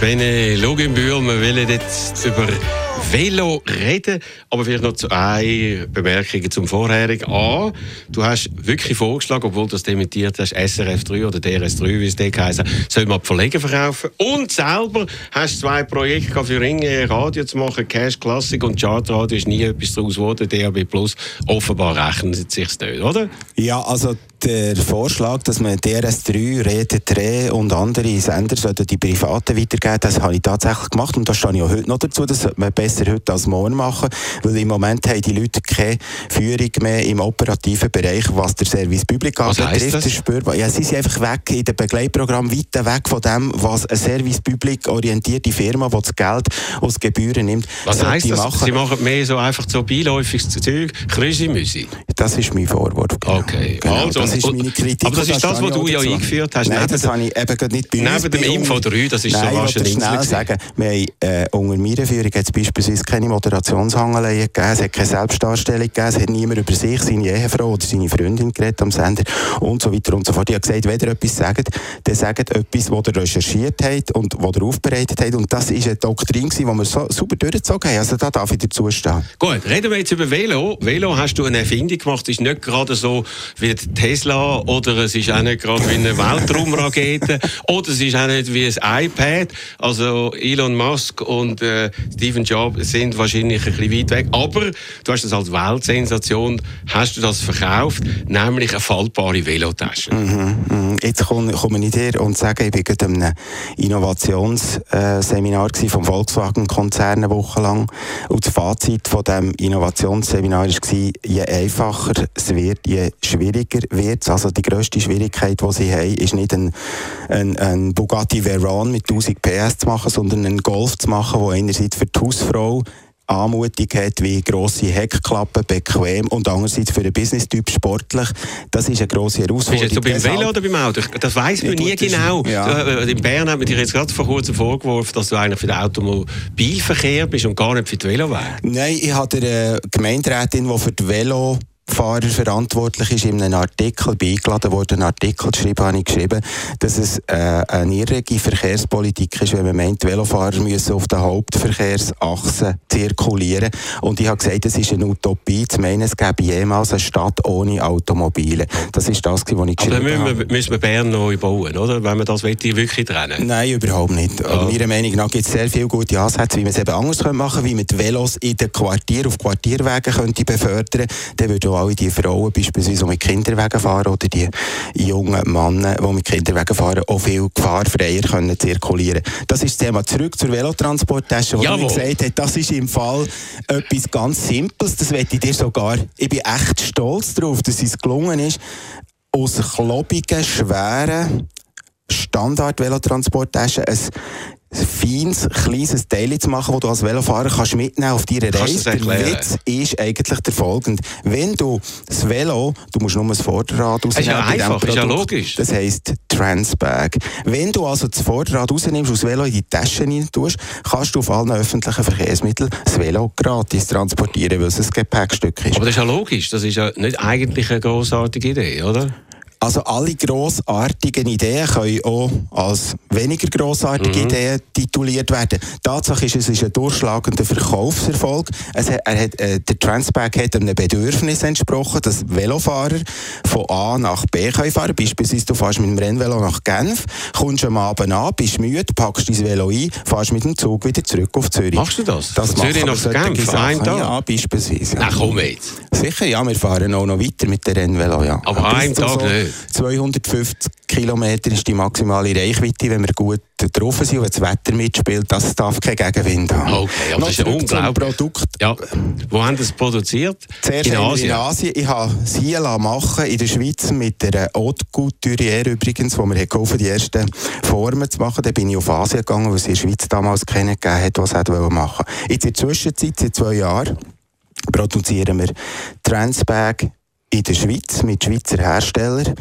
Speaker 4: Bene Luginbühl. Wir wollen jetzt über Velo reden, aber vielleicht noch zwei Bemerkungen zum vorherigen. A, du hast wirklich vorgeschlagen, obwohl du das dementiert hast, SRF 3 oder DRS 3, wie es dort heisst, soll man Verlegen verkaufen. Und selber hast du zwei Projekte für Ringe Radio zu machen, Cash Classic und Chartradio ist nie etwas daraus geworden. DAB Plus offenbar rechnen sie sich nicht, oder?
Speaker 3: Ja, also der Vorschlag, dass man DRS3, Rede 3 und andere Sender die Privaten weitergeben, das habe ich tatsächlich gemacht und da stehe ich auch heute noch dazu. Das sollte man besser heute als morgen machen, weil im Moment haben die Leute keine Führung mehr im operativen Bereich, was der Service Public
Speaker 4: betrifft. Das?
Speaker 3: spürbar. Ja, sie sind einfach weg in dem Begleitprogramm, weit weg von dem, was eine Service Public orientierte Firma, die das Geld aus Gebühren nimmt,
Speaker 4: Was heisst das? Machen. Sie machen mehr so einfach so beiläufiges Zeug, Krüsi-Müsi?
Speaker 3: Das ist mein Vorwurf.
Speaker 4: Genau. Okay,
Speaker 3: genau. also das ist meine Kritik.
Speaker 4: Aber das ist das, was du ja eingeführt hast.
Speaker 3: Nein, das habe ich eben nicht bei
Speaker 4: Neben dem Info 3, das ist
Speaker 3: Nein,
Speaker 4: so rasch
Speaker 3: ein schnell sagen, wir haben, äh, unter meiner Führung hat es beispielsweise keine Moderationshangeleien gegeben, es hat keine Selbstdarstellung gegeben, es hat niemand über sich, seine Ehefrau oder seine Freundin geredet am Sender und so weiter und so fort. Ich habe gesagt, wenn ihr etwas sagt, dann sagt etwas, was ihr recherchiert habt und was ihr aufbereitet habt und das ist eine Doktrin die wir so super durchgezogen haben. Also da darf ich dazu stehen.
Speaker 4: Gut, reden wir jetzt über Velo. Velo hast du eine Erfindung gemacht, ist nicht gerade so wie Tesla oder es ist auch nicht gerade wie eine Weltraumrakete oder es ist auch nicht wie ein iPad. Also Elon Musk und äh, Stephen Jobs sind wahrscheinlich ein bisschen weit weg. Aber du hast das als Weltsensation hast du das verkauft, nämlich eine faltbare Velotasche.
Speaker 3: Mhm, mh. Jetzt komme, komme ich dir und sage, ich war gerade einem Innovationsseminar vom Volkswagen-Konzern eine Woche lang. Und das Fazit von diesem Innovationsseminar war, je einfacher es wird, je schwieriger wird es. Also die grösste Schwierigkeit, die sie haben, ist nicht ein, ein, ein Bugatti Veyron mit 1000 PS zu machen, sondern einen Golf zu machen, der einerseits für die Hausfrau Anmutung hat, wie grosse Heckklappen, bequem und andererseits für einen Business-Typ sportlich. Das ist eine grosse Herausforderung.
Speaker 4: Bist du beim Velo oder beim Auto? Das weiss man nie genau.
Speaker 3: Ja.
Speaker 4: Äh, in Bern hat man dir jetzt gerade vor kurzem vorgeworfen, dass du eigentlich für den Automobilverkehr bist und gar nicht für die Velowege.
Speaker 3: Nein, ich habe eine Gemeinderätin, die für die Velo Fahrer verantwortlich ist, in einem Artikel beigeladen worden, einen Artikel geschrieben, habe ich geschrieben, dass es äh, eine irrige Verkehrspolitik ist, wenn man meint, Velofahrer müssen auf der Hauptverkehrsachse zirkulieren. Und ich habe gesagt, es ist eine Utopie, zu meinen, es gäbe jemals eine Stadt ohne Automobile. Das ist das, was ich geschrieben
Speaker 4: habe. Aber dann müssen wir Bern neu bauen, oder? Wenn man das wirklich trennen
Speaker 3: Nein, überhaupt nicht. Ja. Meiner Meinung nach gibt es sehr viele gute Ansätze, wie man es eben anders machen könnte, wie man die Velos in den Quartier, auf Quartierwegen könnte befördern könnte. Dann würde alle die Frauen beispielsweise, die mit Kinderwegen fahren oder die jungen Männer, die mit Kinderwegen fahren, auch viel gefahrfreier können zirkulieren Das ist das Thema. Zurück zur Velotransporttasche, wo ich gesagt habe, das ist im Fall etwas ganz Simples. Das werde ich dir sogar, ich bin echt stolz darauf, dass es gelungen ist, aus klobigen, schweren Standard-Velotransporttaschen ein feines, kleines Teil zu machen, das du als Velofahrer kannst mitnehmen auf deiner Reise. Der Witz ist eigentlich der folgende. Wenn du das Velo, du musst nur das Vorderrad
Speaker 4: rausnehmen. Das ist ja einfach, ist ja logisch.
Speaker 3: Das heisst Transbag. Wenn du also das Vorderrad rausnimmst und das Velo in die Tasche rein tust, kannst du auf allen öffentlichen Verkehrsmitteln das Velo gratis transportieren, weil es ein Gepäckstück ist.
Speaker 4: Aber das ist ja logisch. Das ist ja nicht eigentlich eine grossartige Idee, oder?
Speaker 3: Also alle grossartigen Ideen können auch als weniger grossartige mhm. Ideen tituliert werden. Tatsache ist, es ist ein durchschlagender Verkaufserfolg. Es er hat, äh, der Transpack hat einem Bedürfnis entsprochen, dass Velofahrer von A nach B können fahren Beispielsweise du fährst mit dem Rennvelo nach Genf, kommst am Abend an, bist müde, packst dein Velo ein, fährst mit dem Zug wieder zurück auf Zürich.
Speaker 4: Machst du das?
Speaker 3: Das
Speaker 4: Von Zürich nach Genf? Ein Tag?
Speaker 3: Ja, beispielsweise.
Speaker 4: Ja. Na komm jetzt.
Speaker 3: Sicher, ja, wir fahren auch noch weiter mit dem Rennvelo, ja.
Speaker 4: Aber einen Tag so nicht?
Speaker 3: 250 Kilometer ist die maximale Reichweite, wenn wir gut drauf sind und das Wetter mitspielt. Das darf kein Gegenwind haben.
Speaker 4: Okay, aber das ist unglaublich.
Speaker 3: Produkt.
Speaker 4: Ja. Wo haben Sie es produziert?
Speaker 3: Zuerst in Asien. in Asien. Ich habe sie machen in der Schweiz mit der Haute Couturière übrigens, wo wir geholfen die ersten Formen zu machen. Da bin ich auf Asien gegangen, weil sie in der Schweiz damals kennengegeben hat, was sie machen Jetzt in der Zwischenzeit, seit zwei Jahren, produzieren wir Transbag in der Schweiz mit Schweizer Herstellern.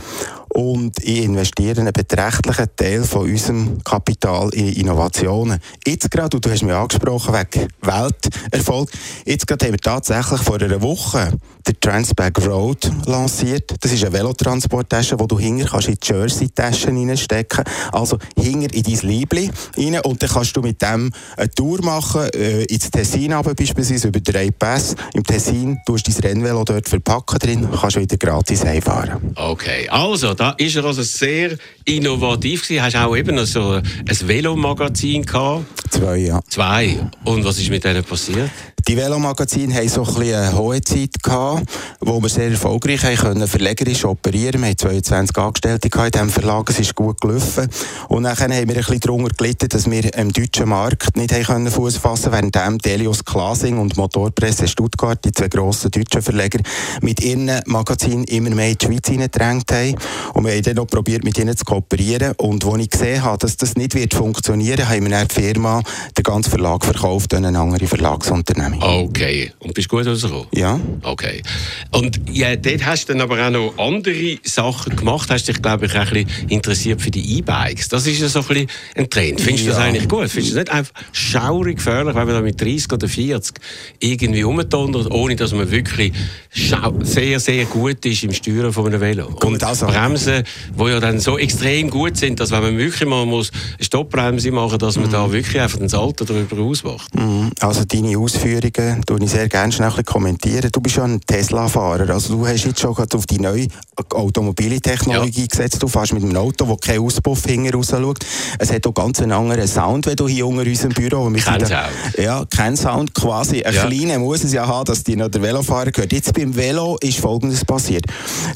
Speaker 3: Und ich investiere einen beträchtlichen Teil von unserem Kapital in Innovationen. Jetzt gerade, und du hast mich angesprochen wegen Welterfolg, jetzt gerade haben wir tatsächlich vor einer Woche den Transback Road lanciert. Das ist eine Velotransporttasche, wo du hinger kannst in die Jersey-Taschen reinstecken. Also hinger in dein Liebling rein und dann kannst du mit dem eine Tour machen, äh, ins Tessin aber beispielsweise über drei Pass. Im Tessin tust du dein Rennvelo dort verpacken drin, kannst wieder gratis heimfahren.
Speaker 4: Okay, also da ist er also sehr innovativ gewesen. Hast du auch eben so ein Velomagazin gehabt?
Speaker 3: Zwei, ja.
Speaker 4: Zwei. Und was ist mit denen passiert?
Speaker 3: Die Velomagazine haben so ein bisschen eine hohe Zeit gehabt, wo wir sehr erfolgreich können, verlegerisch operieren. Wir hatten 22 Angestellte in diesem Verlag, es ist gut gelaufen. Und dann haben wir ein bisschen darunter gelitten, dass wir im deutschen Markt nicht Fuß fassen konnten, während Delius Klasing und Motorpresse Stuttgart, die zwei grossen deutschen Verleger, mit ihren Magazinen immer mehr in die Schweiz hineingedrängt haben. Und wir haben dann noch probiert, mit ihnen zu kooperieren. Und als ich gesehen habe, dass das nicht wird funktionieren, haben wir dann die Firma, den ganzen Verlag verkauft an eine andere Verlagsunternehmung.
Speaker 4: Okay. Und bist gut rausgekommen?
Speaker 3: Ja.
Speaker 4: Okay. Und ja, dort hast du dann aber auch noch andere Sachen gemacht. Hast dich, glaube ich, auch ein bisschen interessiert für die E-Bikes. Das ist ja so ein bisschen ein Trend. Findest du ja. das eigentlich gut? Findest du das nicht einfach schaurig gefährlich, wenn man da mit 30 oder 40 irgendwie rumdonnert, ohne dass man wirklich sehr, sehr gut ist im Steuern von einem Velo?
Speaker 3: Gut, Und also.
Speaker 4: Bremsen, die ja dann so extrem gut sind, dass wenn man wirklich mal muss eine Stoppbremse machen muss, dass man mhm. da wirklich einfach das Alter darüber ausmacht.
Speaker 3: Mhm. Also deine Ausführungen Ausführungen tue ich sehr gerne schnell kommentieren. Du bist ja ein Tesla-Fahrer, also du hast jetzt schon auf die neue Automobilitechnologie ja. gesetzt. Du fährst mit einem Auto, das kein Auspuff hinten raus schaut. Es hat auch ganz einen anderen Sound, wenn du hier unter unserem Büro...
Speaker 4: Kein Sound.
Speaker 3: Ja, kein Sound quasi. Ein ja. kleiner muss es ja haben, dass die noch der Velofahrer gehört. Jetzt beim Velo ist Folgendes passiert.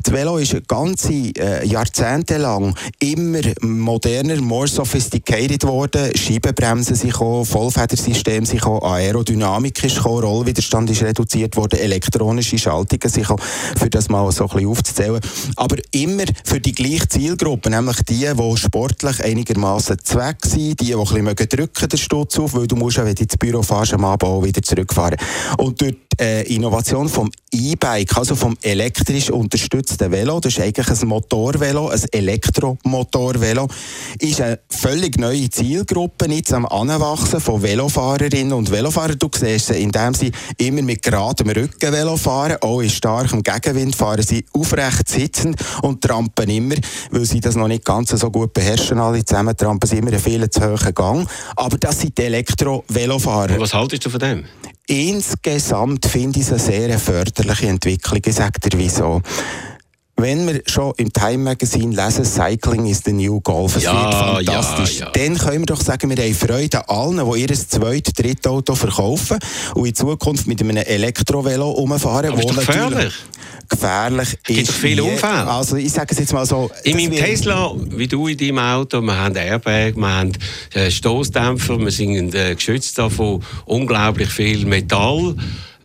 Speaker 3: Das Velo ist ganze äh, Jahrzehnte lang immer moderner, more sophisticated worden. Scheibenbremsen sind gekommen, Vollfedersystem sind gekommen, Aerodynamik ist gekommen, Rollwiderstand ist reduziert worden, elektronische Schaltungen sich für das mal so ein bisschen aufzuzählen. Aber immer für die gleiche Zielgruppe, nämlich die, die sportlich einigermaßen zweck sind, die, die ein bisschen drücken den Stutz auf, weil du musst ja, wenn du ins Büro fährst, am Abend auch wieder zurückfahren. Und durch die äh, Innovation vom E-Bike, also vom elektrisch unterstützten Velo, das ist eigentlich ein Motorvelo, ein Elektromotorvelo, ist eine völlig neue Zielgruppe jetzt am Anwachsen von Velofahrerinnen und Velofahrern. Du siehst sie, indem sie immer mit geradem Rücken Velo fahren, auch in starkem Gegenwind fahren sie aufrecht sitzend und trampen immer, weil sie das noch nicht ganz so gut beherrschen alle zusammen, trampen sie immer einen viel zu hohen Gang. Aber das sind die Elektro-Velofahrer.
Speaker 4: Was haltest du von dem?
Speaker 3: Insgesamt finde ich es eine sehr förderliche Entwicklung. Ich sage dir wieso. Wenn wir schon im Time Magazine lesen, Cycling is the new Golf, es
Speaker 4: ja,
Speaker 3: wird fantastisch,
Speaker 4: ja, ja.
Speaker 3: dann können wir doch sagen, wir haben Freude an allen, die ihr zweites, drittes Auto verkaufen und in Zukunft mit einem Elektrovelo umfahren.
Speaker 4: Aber ist doch gefährlich.
Speaker 3: Gefährlich ist.
Speaker 4: Es gibt doch viele Unfälle.
Speaker 3: Also ich sage es jetzt mal so.
Speaker 4: In meinem Tesla, wie du in deinem Auto, wir haben Airbag, wir haben äh, Stoßdämpfer, wir sind äh, geschützt davon unglaublich viel Metall.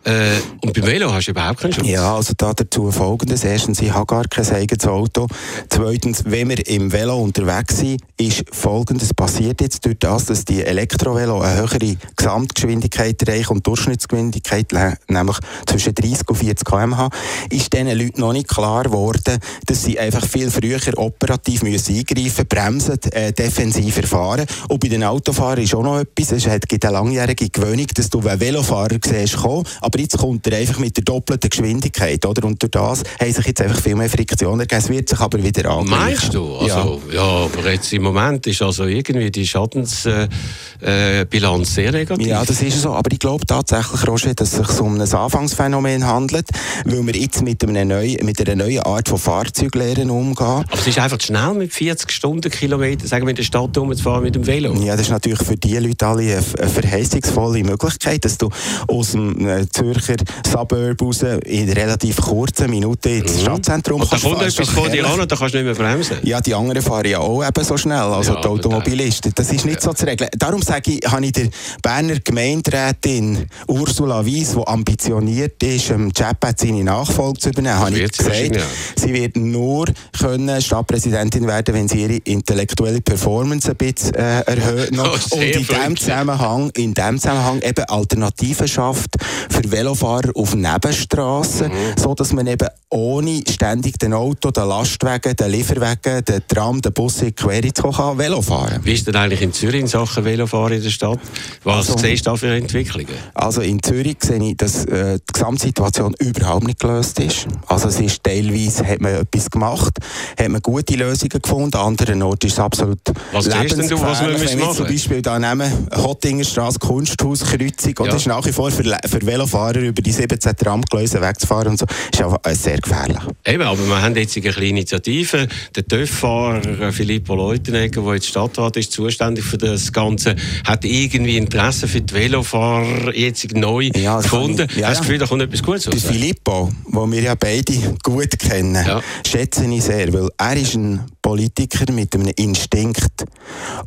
Speaker 4: Äh, und beim Velo hast du überhaupt keinen Schutz?
Speaker 3: Ja, also da dazu folgendes. Erstens, ich habe gar kein eigenes Auto. Zweitens, wenn wir im Velo unterwegs sind, ist folgendes passiert jetzt durch das, dass die Elektrovelo eine höhere Gesamtgeschwindigkeit erreichen und Durchschnittsgeschwindigkeit, nämlich zwischen 30 und 40 km/h, ist diesen Leuten noch nicht klar geworden, dass sie einfach viel früher operativ müssen eingreifen bremsen, äh, defensiver fahren. Und bei den Autofahrern ist auch noch etwas, es gibt eine langjährige Gewöhnung, dass du, wenn Velofahrer siehst, kommen, aber jetzt kommt er einfach mit der doppelten Geschwindigkeit, oder? Und durch das haben sich jetzt einfach viel mehr Friktion ergeben. Es wird sich aber wieder angleichen.
Speaker 4: Meinst du? Also, ja. ja, aber jetzt im Moment ist also irgendwie die Schadensbilanz äh, äh sehr negativ.
Speaker 3: Ja, das ist so. Aber ich glaube tatsächlich, Roger, dass es sich um ein Anfangsphänomen handelt, weil wir jetzt mit, einem neuen, mit einer neuen Art von Fahrzeug lernen umgehen.
Speaker 4: Aber es ist einfach schnell mit 40 Stundenkilometern, sagen wir, in der Stadt umzufahren mit dem Velo.
Speaker 3: Ja, das ist natürlich für die Leute alle eine, eine verheißungsvolle Möglichkeit, dass du aus dem äh, Zürcher Suburb raus in relativ kurzen Minuten ins mhm. Stadtzentrum
Speaker 4: Und da kommt etwas vor dir an und da kannst du nicht mehr bremsen.
Speaker 3: Ja, die anderen fahren ja auch eben so schnell, also ja, die Automobilisten. Das ist nicht ja. so zu regeln. Darum sage ich, habe ich der Berner Gemeinderätin Ursula Weiss, die ambitioniert ist, im Chatpad seine Nachfolge zu übernehmen, habe ich gesagt, ja. sie wird nur können Stadtpräsidentin werden, wenn sie ihre intellektuelle Performance ein bisschen äh, erhöht. Oh, und in dem, Zusammenhang, in dem Zusammenhang eben Alternativen schafft für für Velofahrer auf Nebenstraßen, mhm. so dass man eben ohne ständig den Auto, den Lastwagen, den Lieferwagen, den Tram, den Bus in Quere zu kann, Velo fahren.
Speaker 4: Wie ist denn eigentlich in Zürich in Sachen Velofahren in der Stadt? Was also, siehst du da für Entwicklungen?
Speaker 3: Also in Zürich sehe ich, dass äh, die Gesamtsituation überhaupt nicht gelöst ist. Also es ist teilweise hat man etwas gemacht, hat man gute Lösungen gefunden, an anderen Orten ist es absolut
Speaker 4: Was denn du, was
Speaker 3: Wenn wir zum Beispiel da nehmen, Hottingerstraße, Kunsthauskreuzung, ja. das ist nach wie vor für, für Velofahrer über die 17 Tramgleise wegzufahren und so, ist auch sehr gefährlich.
Speaker 4: Eben, aber wir haben jetzt eine kleine Initiative. Der TÜV-Fahrer Filippo Leutenegger, der jetzt Stadtrat ist, zuständig für das Ganze, hat irgendwie Interesse für die Velofahrer jetzt neu ja, gefunden. Ich, ja, Hast du das Gefühl, da kommt etwas Gutes
Speaker 3: raus? Filippo, den wir ja beide gut kennen, ja. schätze ich sehr, weil er ist ein Politiker mit einem Instinkt.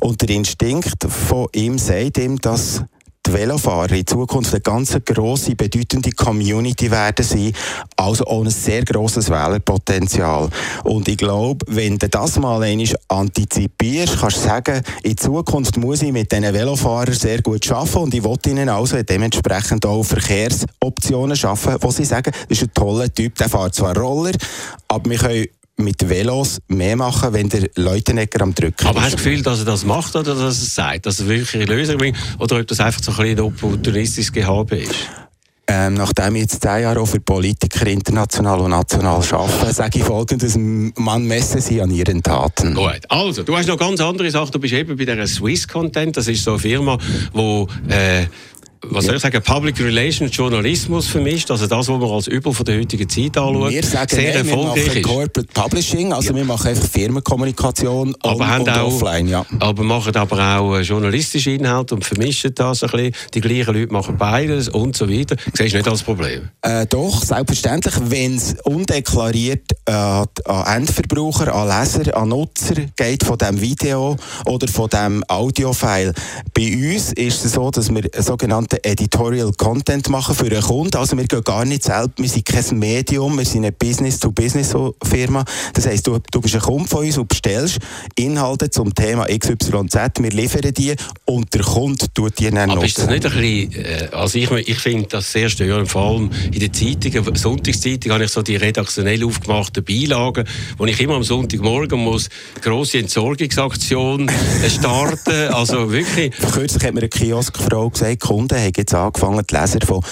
Speaker 3: Und der Instinkt von ihm sagt ihm, dass die Velofahrer in Zukunft eine ganz grosse, bedeutende Community werden sein, also ein sehr grosses Wählerpotenzial. Und ich glaube, wenn du das mal einmal antizipierst, kannst du sagen, in Zukunft muss ich mit diesen Velofahrern sehr gut arbeiten und ich will ihnen also dementsprechend auch Verkehrsoptionen schaffen, wo sie sagen, das ist ein toller Typ, der fährt zwar Roller, aber wir können mit Velos mehr machen, wenn der Leutenegger am Drücken
Speaker 4: Aber ist. hast du das Gefühl, dass er das macht oder dass er es sagt, dass er wirklich eine Lösung bringt oder ob das einfach so ein bisschen opportunistisches Gehabe ist?
Speaker 3: Ähm, nachdem ich jetzt zehn Jahre auch für Politiker international und national arbeite, sage ich folgendes, man messe sie an ihren Taten.
Speaker 4: Gut, also, du hast noch ganz andere Sachen, du bist eben bei der Swiss Content, das ist so eine Firma, die... Was soll ich sagen, Public Relations Journalismus vermischt, also das, was man als Übel von der heutigen Zeit anschaut,
Speaker 3: wir sagen, sehr nein, erfolgreich wir machen Corporate Publishing, also ja. wir machen einfach Firmenkommunikation
Speaker 4: aber
Speaker 3: on, und
Speaker 4: auch,
Speaker 3: offline. Ja.
Speaker 4: Aber machen aber auch äh, journalistische Inhalte und vermischen das ein bisschen. Die gleichen Leute machen beides und so weiter. Siehst du nicht als Problem?
Speaker 3: Äh, doch, selbstverständlich, wenn es undeklariert äh, an Endverbraucher, an Leser, an Nutzer geht von dem Video oder von dem Audiofile. Bei uns ist es so, dass wir sogenannte sogenannten Editorial Content machen für einen Kunden. Also wir gehen gar nicht selbst, wir sind kein Medium, wir sind eine Business-to-Business-Firma. Das heisst, du, du bist ein Kunde von uns und bestellst Inhalte zum Thema XYZ, wir liefern die und der Kunde tut die dann
Speaker 4: Aber ist das nicht ein bisschen, äh, also ich, ich finde das sehr störend, vor allem in den Zeitungen, Sonntagszeitung habe ich so die redaktionell aufgemachten Beilagen, wo ich immer am Sonntagmorgen muss grosse Entsorgungsaktion starten, also wirklich.
Speaker 3: Kürzlich hat mir eine Kioskfrau gesagt, Kunden haben jetzt angefangen, die Leser von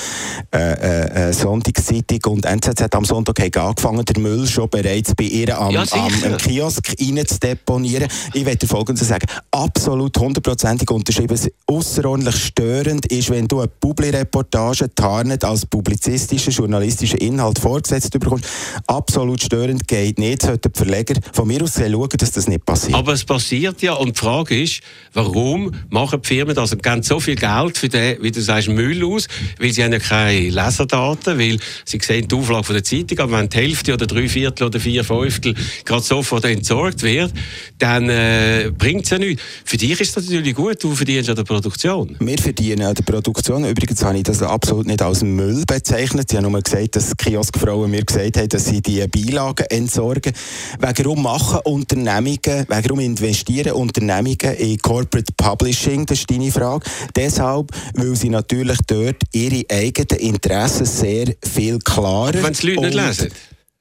Speaker 3: äh, äh, äh Sonntagszeitung und NZZ am Sonntag haben angefangen, den Müll schon bereits bei ihr am, ja, am, am Kiosk rein zu deponieren. Ich werde Folgendes sagen, absolut hundertprozentig unterschrieben. Außerordentlich störend ist, wenn du eine Publi-Reportage tarnet als publizistischer, journalistischer Inhalt vorgesetzt bekommst. Absolut störend geht nicht. Sollten die Verleger von mir aus schauen, dass das nicht passiert.
Speaker 4: Aber es passiert ja und die Frage ist, warum machen die Firmen das und geben so viel Geld für den, wie du sagst, Müll aus, weil sie haben ja keine Leserdaten, weil sie sehen die Auflage von der Zeitung, aber wenn die Hälfte oder drei Viertel oder vier Fünftel gerade sofort entsorgt wird, dann äh, bringt es ja nichts. Für dich ist das natürlich gut, du verdienst an der Produktion.
Speaker 3: Wir verdienen an der Produktion. Übrigens habe ich das absolut nicht als Müll bezeichnet. Sie haben nur gesagt, dass Kioskfrauen mir gesagt haben, dass sie die Beilagen entsorgen. Warum machen Unternehmungen, warum investieren Unternehmungen in Corporate Publishing? Das ist deine Frage. Deshalb, weil sie natürlich dort ihre eigenen Interessen sehr viel klarer...
Speaker 4: Wenn es Leute nicht lesen?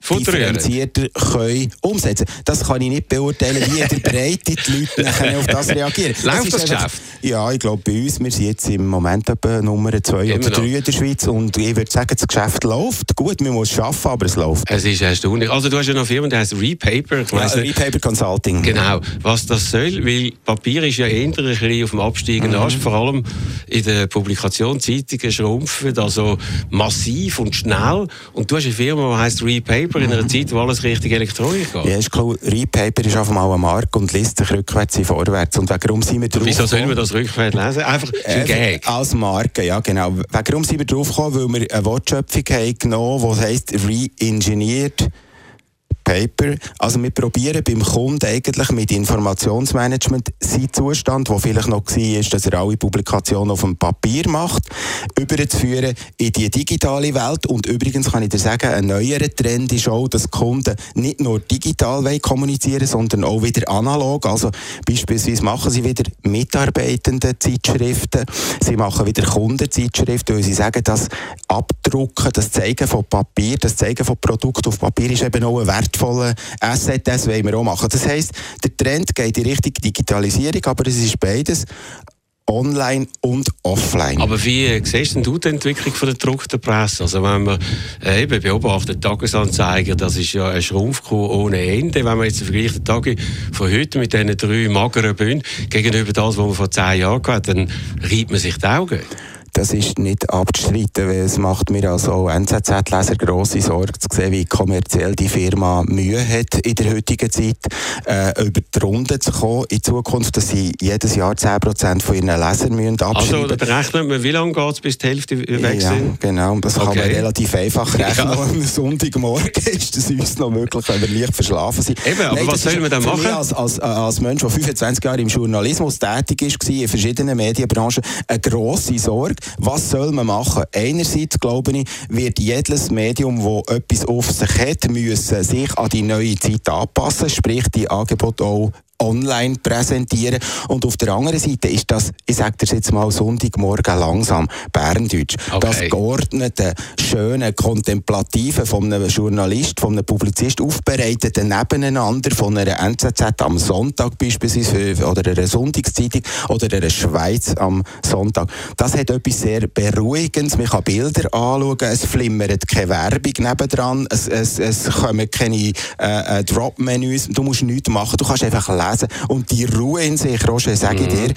Speaker 3: Differenzierter können umsetzen Das kann ich nicht beurteilen, wie in der Breite die Leute auf das reagieren.
Speaker 4: Läuft das, das Geschäft?
Speaker 3: Ja, ich glaube, bei uns, wir sind jetzt im Moment etwa Nummer 2 oder 3 in der Schweiz und ich würde sagen, das Geschäft läuft. Gut, man muss es arbeiten, aber es läuft.
Speaker 4: Es ist erstaunlich. Also du hast ja noch eine Firma, die heißt Repaper.
Speaker 3: Ja, Repaper Consulting.
Speaker 4: Genau. Was das soll, weil Papier ist ja eher ein bisschen auf dem absteigenden mhm. Ast, vor allem in der Publikation, Zeitungen schrumpfen, also massiv und schnell. Und du hast eine Firma, die heißt Repaper, in einer. Zeit, wo alles richtig elektronisch geht.
Speaker 3: Ja, ist klar. Repaper ist auf einmal ein Markt und liest sich rückwärts und vorwärts. Und warum sind wir drauf
Speaker 4: Wieso sollen wir das rückwärts lesen? Einfach ein äh, Gag.
Speaker 3: Als Marke, ja genau. Warum sind wir drauf gekommen? Weil wir eine Wortschöpfung haben genommen, die heisst re-engineered Paper. Also wir probieren beim Kunden eigentlich mit Informationsmanagement seinen Zustand, der vielleicht noch war, dass er alle Publikationen auf dem Papier macht, überzuführen in die digitale Welt. Und übrigens kann ich dir sagen, ein neuerer Trend ist auch, dass Kunden nicht nur digital kommunizieren sondern auch wieder analog. Also beispielsweise machen sie wieder Mitarbeitende Zeitschriften, sie machen wieder Kundenzeitschriften, weil sie sagen, das Abdrucken, das Zeigen von Papier, das Zeigen von Produkten auf Papier ist eben auch ein wertvoller Asset, wollen wir auch machen. Das heisst, der Trend geht in Richtung Digitalisierung, aber es ist beides online und offline.
Speaker 4: Aber wie siehst du die Entwicklung von der gedruckten Presse? Also wenn man äh, eben beobachtet, Tagesanzeiger, das ist ja eine Schrumpfkuh ohne Ende. Wenn man jetzt vergleicht Tage von heute mit diesen drei mageren Bünden gegenüber das, was man vor zehn Jahren hatte, dann reibt man sich die Augen
Speaker 3: das ist nicht abzustreiten, weil es macht mir als NZZ-Leser grosse Sorge zu sehen, wie kommerziell die Firma Mühe hat in der heutigen Zeit, äh, über die Runde zu kommen in Zukunft, dass sie jedes Jahr 10% von ihren Lesern müssen abschreiben
Speaker 4: Also berechnet man, wie lange geht es, bis die Hälfte weg
Speaker 3: ja,
Speaker 4: sind?
Speaker 3: genau. Das okay. kann man relativ einfach rechnen. ja. Am Sonntagmorgen ist das uns noch möglich, wenn wir leicht verschlafen sind.
Speaker 4: Eben, aber Nein, was soll man dann machen?
Speaker 3: Als, als, als Mensch, der 25 Jahre im Journalismus tätig war, in verschiedenen Medienbranchen, eine grosse Sorge, was soll man machen? Einerseits, glaube ich, wird jedes Medium, das etwas auf sich hat, müssen sich an die neue Zeit anpassen, sprich die Angebote auch online präsentieren. Und auf der anderen Seite ist das, ich sage das jetzt mal Sonntagmorgen langsam, Berndeutsch. Okay. Das geordnete, schöne, kontemplative von einem Journalist, von einem Publizist aufbereitete nebeneinander von einer NZZ am Sonntag beispielsweise oder einer Sonntagszeitung oder einer Schweiz am Sonntag. Das hat etwas sehr Beruhigendes. Man kann Bilder anschauen, es flimmert keine Werbung nebendran, es, es, es kommen keine äh, äh Drop-Menüs, du musst nichts machen, du kannst einfach lesen lesen. Und die Ruhe in sich, Roger, sage ich mhm. dir,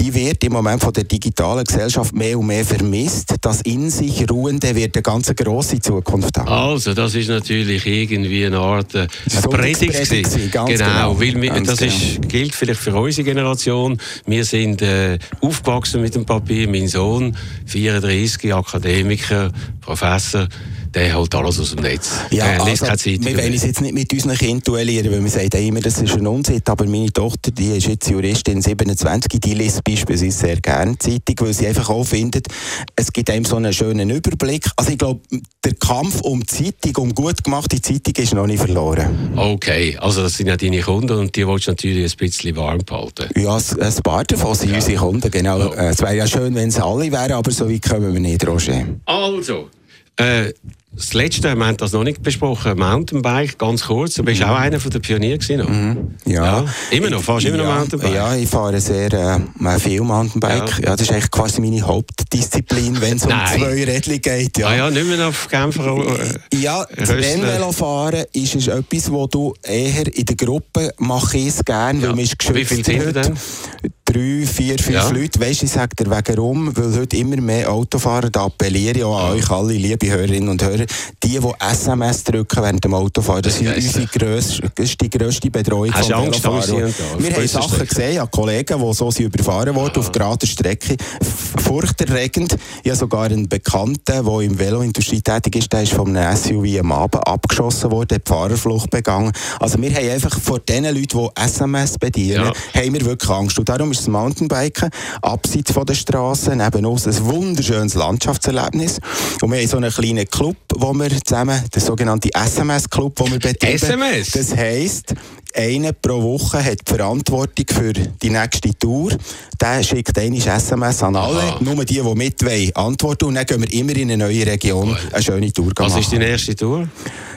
Speaker 3: die wird im Moment von der digitalen Gesellschaft mehr und mehr vermisst. Das in sich Ruhende wird eine ganz grosse Zukunft haben.
Speaker 4: Also, das ist natürlich irgendwie eine Art äh, Predigt. Genau, genau, weil wir, das genau. ist, gilt vielleicht für unsere Generation. Wir sind äh, aufgewachsen mit dem Papier. Mein Sohn, 34, Akademiker, Professor, der holt alles aus dem Netz.
Speaker 3: Ja, der also, wir wollen uns jetzt nicht mit unseren Kindern duellieren, weil wir sagen immer, das ist ein Unsinn. Aber meine Tochter, die ist jetzt Juristin 27, die liest beispielsweise sehr gerne Zeitung, weil sie einfach auch findet, es gibt einem so einen schönen Überblick. Also ich glaube, der Kampf um Zeitung, um gut gemachte Zeitung, ist noch nicht verloren.
Speaker 4: Okay, also das sind ja deine Kunden und die willst du natürlich ein bisschen warm behalten.
Speaker 3: Ja, ein paar davon sind ja. unsere Kunden, genau. Ja. Äh, es wäre ja schön, wenn es alle wären, aber so weit kommen wir nicht, Roger.
Speaker 4: Also, äh, das letzte, wir haben das noch nicht besprochen, Mountainbike, ganz kurz. Du bist mhm. auch einer der Pioniere gewesen,
Speaker 3: mhm. ja. ja.
Speaker 4: Immer noch, fast immer noch Mountainbike?
Speaker 3: Ja, ich fahre sehr äh, viel Mountainbike. Ja. ja. das ist eigentlich quasi meine Hauptdisziplin, wenn es um zwei Rädchen geht. Ja,
Speaker 4: ah, ja nicht mehr auf Kämpfer.
Speaker 3: Äh, ja, das Rennvelo fahren ist, ist etwas, wo du eher in der Gruppe machst, gerne, ja. weil man ist geschützt.
Speaker 4: Wie viel sind denn?
Speaker 3: Drei, vier, fünf ja. Leute. Weißt du, ich sage dir wegen rum, weil heute immer mehr Autofahrer, da appelliere ich auch an euch alle, liebe Hörerinnen und Hörer, die, die SMS drücken während dem Autofahren, das, das ist, unsere grösste, die grösste Betreuung
Speaker 4: Hast
Speaker 3: von
Speaker 4: Velofahrern.
Speaker 3: Wir haben Sachen gesehen, ja, Kollegen, die so sind überfahren wurden ja. auf gerader Strecke. Furchterregend. Ich habe sogar einen Bekannten, der im Veloindustrie tätig ist, der ist von einem SUV am Abend abgeschossen worden, hat Fahrerflucht begangen. Also wir haben einfach vor den Leuten, die SMS bedienen, ja. haben wir wirklich Angst. Und darum ist Mountainbiken abseits von der Straße neben uns ein wunderschönes Landschaftserlebnis. Und wir haben so einen kleinen Club, wo wir zusammen, der sogenannte SMS-Club, wo wir betreiben.
Speaker 4: SMS?
Speaker 3: Das heisst, einer pro Woche hat die Verantwortung für die nächste Tour. Der schickt eine SMS an alle, Aha. nur die, die mit wollen, antworten. Und dann gehen wir immer in eine neue Region eine schöne Tour
Speaker 4: machen. Was ist die nächste Tour?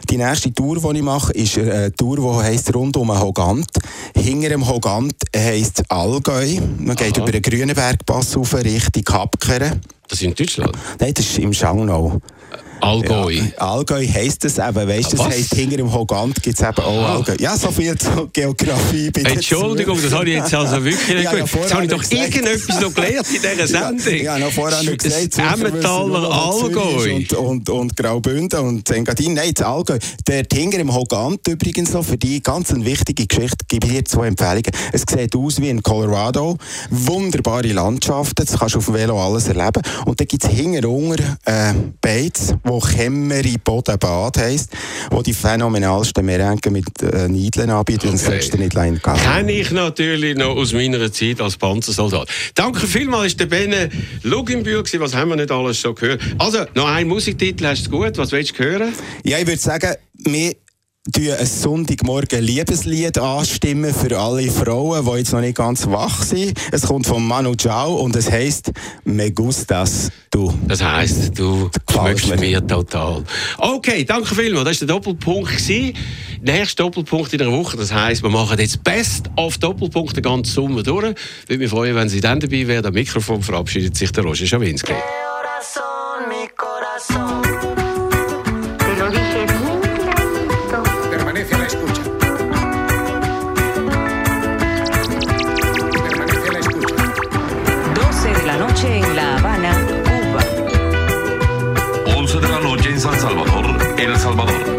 Speaker 3: Die nächste Tour, die ich mache, ist eine Tour, die heisst rund um Hogant. Hinter dem Hogant heisst Allgäu. Man geht Aha. über den Grünenbergpass rauf Richtung Kapkeren.
Speaker 4: Das ist in Deutschland?
Speaker 3: Nein, das ist im Schangnau.
Speaker 4: Allgäu.
Speaker 3: Ja, Allgäu heisst es eben, weißt du, das heisst, hinter dem Hogant gibt es eben auch ah. Allgäu. Ja, so viel zur Geografie.
Speaker 4: Bitte Entschuldigung, das habe ich jetzt also wirklich nicht ja, gut. Jetzt habe ich doch gesagt. irgendetwas noch gelernt in dieser Sendung.
Speaker 3: Ja, ja noch vorher noch gesagt,
Speaker 4: Emmentaler Allgäu.
Speaker 3: Und, und, und Graubünden und Engadin. Nein, das Allgäu. Der hinter dem Hogant übrigens noch, für die ganz eine wichtige Geschichte, gebe ich dir zwei Empfehlungen. Es sieht aus wie in Colorado. Wunderbare Landschaften, das kannst du auf dem Velo alles erleben. Und dann gibt es hinter unter äh, Bates, wo Kämmeri Bodenbad heisst, wo die phänomenalsten Merengen mit äh, Niedeln anbieten. Okay. Das solltest du nicht allein
Speaker 4: Kenne ich natürlich noch aus meiner Zeit als Panzersoldat. Danke vielmals, ist der Benne Luginbühl Was haben wir nicht alles schon gehört? Also, noch ein Musiktitel hast du gut. Was willst du hören?
Speaker 3: Ja, ich würde sagen, wir ein Sonntagmorgen Liebeslied anstimmen für alle Frauen, die jetzt noch nicht ganz wach sind. Es kommt von Manu Chao und es heisst Me gustas du.
Speaker 4: Das heisst, du schmeckst mir total. Okay, danke vielmals. Das war der Doppelpunkt. Der nächste Doppelpunkt in der Woche. Das heisst, wir machen jetzt Best of Doppelpunkt den ganzen Sommer durch. Ich würde mich freuen, wenn Sie dann dabei wären. Am Mikrofon verabschiedet sich der Roger Schawinski.
Speaker 5: Doppelpunkt